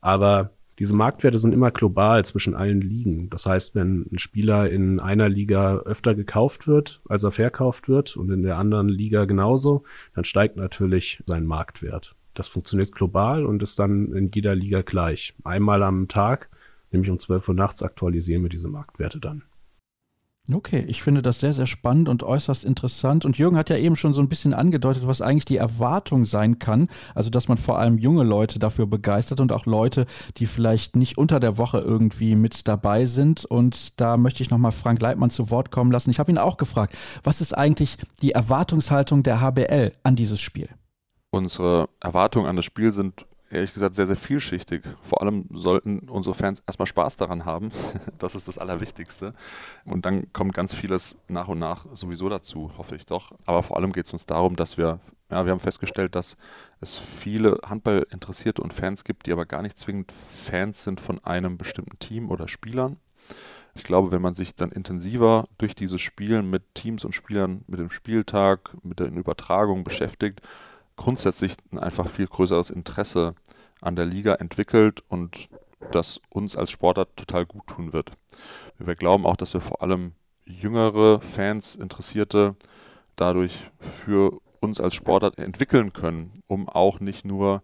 Speaker 5: Aber diese Marktwerte sind immer global zwischen allen Ligen. Das heißt, wenn ein Spieler in einer Liga öfter gekauft wird, als er verkauft wird und in der anderen Liga genauso, dann steigt natürlich sein Marktwert. Das funktioniert global und ist dann in jeder Liga gleich. Einmal am Tag, nämlich um 12 Uhr nachts, aktualisieren wir diese Marktwerte dann.
Speaker 1: Okay, ich finde das sehr, sehr spannend und äußerst interessant. Und Jürgen hat ja eben schon so ein bisschen angedeutet, was eigentlich die Erwartung sein kann. Also, dass man vor allem junge Leute dafür begeistert und auch Leute, die vielleicht nicht unter der Woche irgendwie mit dabei sind. Und da möchte ich nochmal Frank Leitmann zu Wort kommen lassen. Ich habe ihn auch gefragt, was ist eigentlich die Erwartungshaltung der HBL an dieses Spiel?
Speaker 6: Unsere Erwartungen an das Spiel sind ehrlich gesagt sehr, sehr vielschichtig. Vor allem sollten unsere Fans erstmal Spaß daran haben. Das ist das Allerwichtigste. Und dann kommt ganz vieles nach und nach sowieso dazu, hoffe ich doch. Aber vor allem geht es uns darum, dass wir, ja, wir haben festgestellt, dass es viele Handballinteressierte und Fans gibt, die aber gar nicht zwingend Fans sind von einem bestimmten Team oder Spielern. Ich glaube, wenn man sich dann intensiver durch dieses Spiel mit Teams und Spielern, mit dem Spieltag, mit der Übertragung beschäftigt, grundsätzlich ein einfach viel größeres Interesse an der Liga entwickelt und das uns als Sportler total gut tun wird. Wir glauben auch, dass wir vor allem jüngere Fans, Interessierte dadurch für uns als Sportler entwickeln können, um auch nicht nur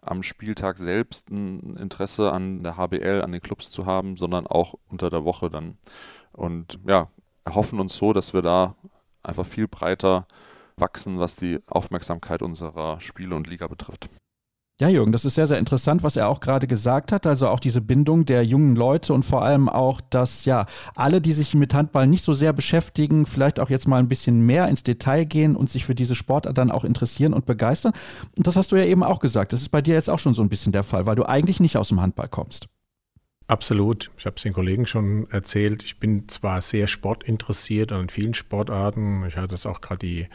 Speaker 6: am Spieltag selbst ein Interesse an der HBL, an den Clubs zu haben, sondern auch unter der Woche dann. Und ja, erhoffen uns so, dass wir da einfach viel breiter wachsen, was die Aufmerksamkeit unserer Spiele und Liga betrifft.
Speaker 1: Ja, Jürgen, das ist sehr, sehr interessant, was er auch gerade gesagt hat. Also auch diese Bindung der jungen Leute und vor allem auch, dass ja alle, die sich mit Handball nicht so sehr beschäftigen, vielleicht auch jetzt mal ein bisschen mehr ins Detail gehen und sich für diese Sportart dann auch interessieren und begeistern. Und das hast du ja eben auch gesagt. Das ist bei dir jetzt auch schon so ein bisschen der Fall, weil du eigentlich nicht aus dem Handball kommst.
Speaker 4: Absolut. Ich habe es den Kollegen schon erzählt. Ich bin zwar sehr sportinteressiert an vielen Sportarten. Ich hatte es auch gerade die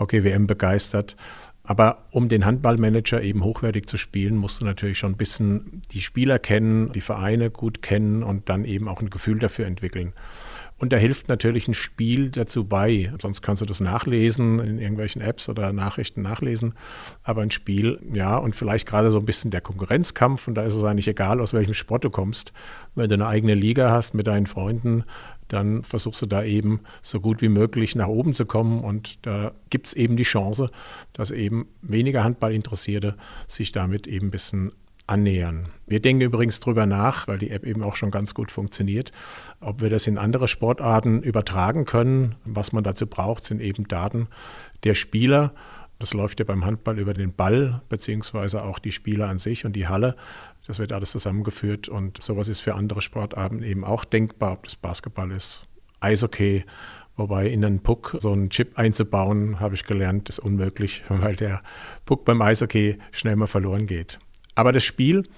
Speaker 4: Hockey-WM begeistert. Aber um den Handballmanager eben hochwertig zu spielen, musst du natürlich schon ein bisschen die Spieler kennen, die Vereine gut kennen und dann eben auch ein Gefühl dafür entwickeln. Und da hilft natürlich ein Spiel dazu bei. Sonst kannst du das nachlesen in irgendwelchen Apps oder Nachrichten nachlesen. Aber ein Spiel, ja, und vielleicht gerade so ein bisschen der Konkurrenzkampf. Und da ist es eigentlich egal, aus welchem Sport du kommst. Wenn du eine eigene Liga hast mit deinen Freunden, dann versuchst du da eben so gut wie möglich nach oben zu kommen. Und da gibt es eben die Chance, dass eben weniger Handballinteressierte sich damit eben ein bisschen annähern. Wir denken übrigens darüber nach, weil die App eben auch schon ganz gut funktioniert, ob wir das in andere Sportarten übertragen können. Was man dazu braucht, sind eben Daten der Spieler. Das läuft ja beim Handball über den Ball, beziehungsweise auch die Spieler an sich und die Halle. Das wird alles zusammengeführt und sowas ist für andere Sportarten eben auch denkbar, ob das Basketball ist, Eishockey. Wobei in einen Puck so einen Chip einzubauen, habe ich gelernt, ist unmöglich, weil der Puck beim Eishockey schnell mal verloren geht. Aber das Spiel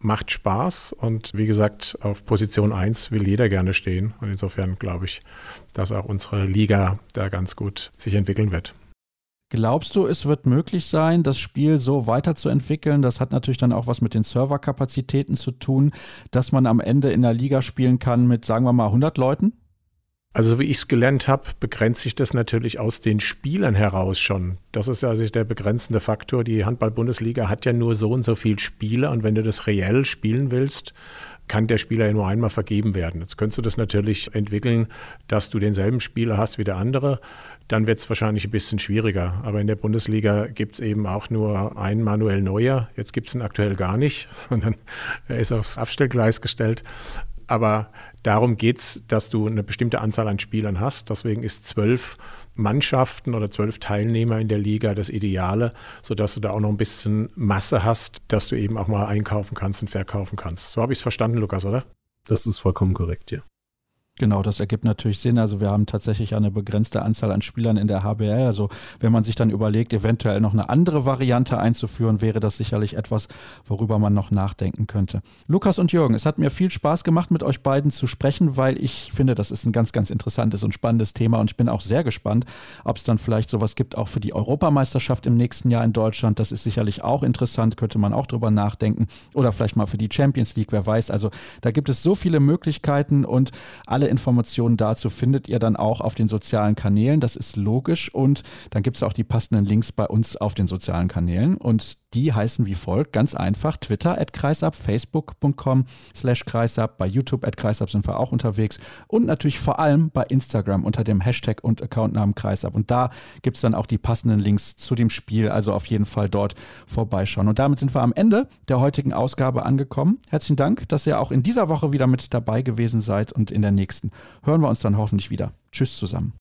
Speaker 4: macht Spaß und wie gesagt, auf Position 1 will jeder gerne stehen. Und insofern glaube ich, dass auch unsere Liga da ganz gut sich entwickeln wird.
Speaker 1: Glaubst du, es wird möglich sein, das Spiel so weiterzuentwickeln? Das hat natürlich dann auch was mit den Serverkapazitäten zu tun, dass man am Ende in der Liga spielen kann mit, sagen wir mal, 100 Leuten?
Speaker 4: Also wie ich es gelernt habe, begrenzt sich das natürlich aus den Spielern heraus schon. Das ist ja also der begrenzende Faktor. Die Handball-Bundesliga hat ja nur so und so viele Spieler und wenn du das reell spielen willst, kann der Spieler ja nur einmal vergeben werden. Jetzt könntest du das natürlich entwickeln, dass du denselben Spieler hast wie der andere. Dann wird es wahrscheinlich ein bisschen schwieriger. Aber in der Bundesliga gibt es eben auch nur einen Manuel Neuer. Jetzt gibt es ihn aktuell gar nicht, sondern er ist aufs Abstellgleis gestellt. Aber Darum geht es, dass du eine bestimmte Anzahl an Spielern hast. Deswegen ist zwölf Mannschaften oder zwölf Teilnehmer in der Liga das Ideale, sodass du da auch noch ein bisschen Masse hast, dass du eben auch mal einkaufen kannst und verkaufen kannst. So habe ich es verstanden, Lukas, oder?
Speaker 5: Das ist vollkommen korrekt, ja.
Speaker 1: Genau, das ergibt natürlich Sinn. Also wir haben tatsächlich eine begrenzte Anzahl an Spielern in der HBL. Also wenn man sich dann überlegt, eventuell noch eine andere Variante einzuführen, wäre das sicherlich etwas, worüber man noch nachdenken könnte. Lukas und Jürgen, es hat mir viel Spaß gemacht, mit euch beiden zu sprechen, weil ich finde, das ist ein ganz, ganz interessantes und spannendes Thema und ich bin auch sehr gespannt, ob es dann vielleicht sowas gibt, auch für die Europameisterschaft im nächsten Jahr in Deutschland. Das ist sicherlich auch interessant, könnte man auch drüber nachdenken. Oder vielleicht mal für die Champions League, wer weiß. Also da gibt es so viele Möglichkeiten und alle alle Informationen dazu findet ihr dann auch auf den sozialen Kanälen. Das ist logisch. Und dann gibt es auch die passenden Links bei uns auf den sozialen Kanälen. Und die heißen wie folgt, ganz einfach, Twitter at kreisab, facebook.com slash kreisab, bei YouTube at kreisab sind wir auch unterwegs und natürlich vor allem bei Instagram unter dem Hashtag und Accountnamen kreisab. Und da gibt es dann auch die passenden Links zu dem Spiel, also auf jeden Fall dort vorbeischauen. Und damit sind wir am Ende der heutigen Ausgabe angekommen. Herzlichen Dank, dass ihr auch in dieser Woche wieder mit dabei gewesen seid und in der nächsten hören wir uns dann hoffentlich wieder. Tschüss zusammen.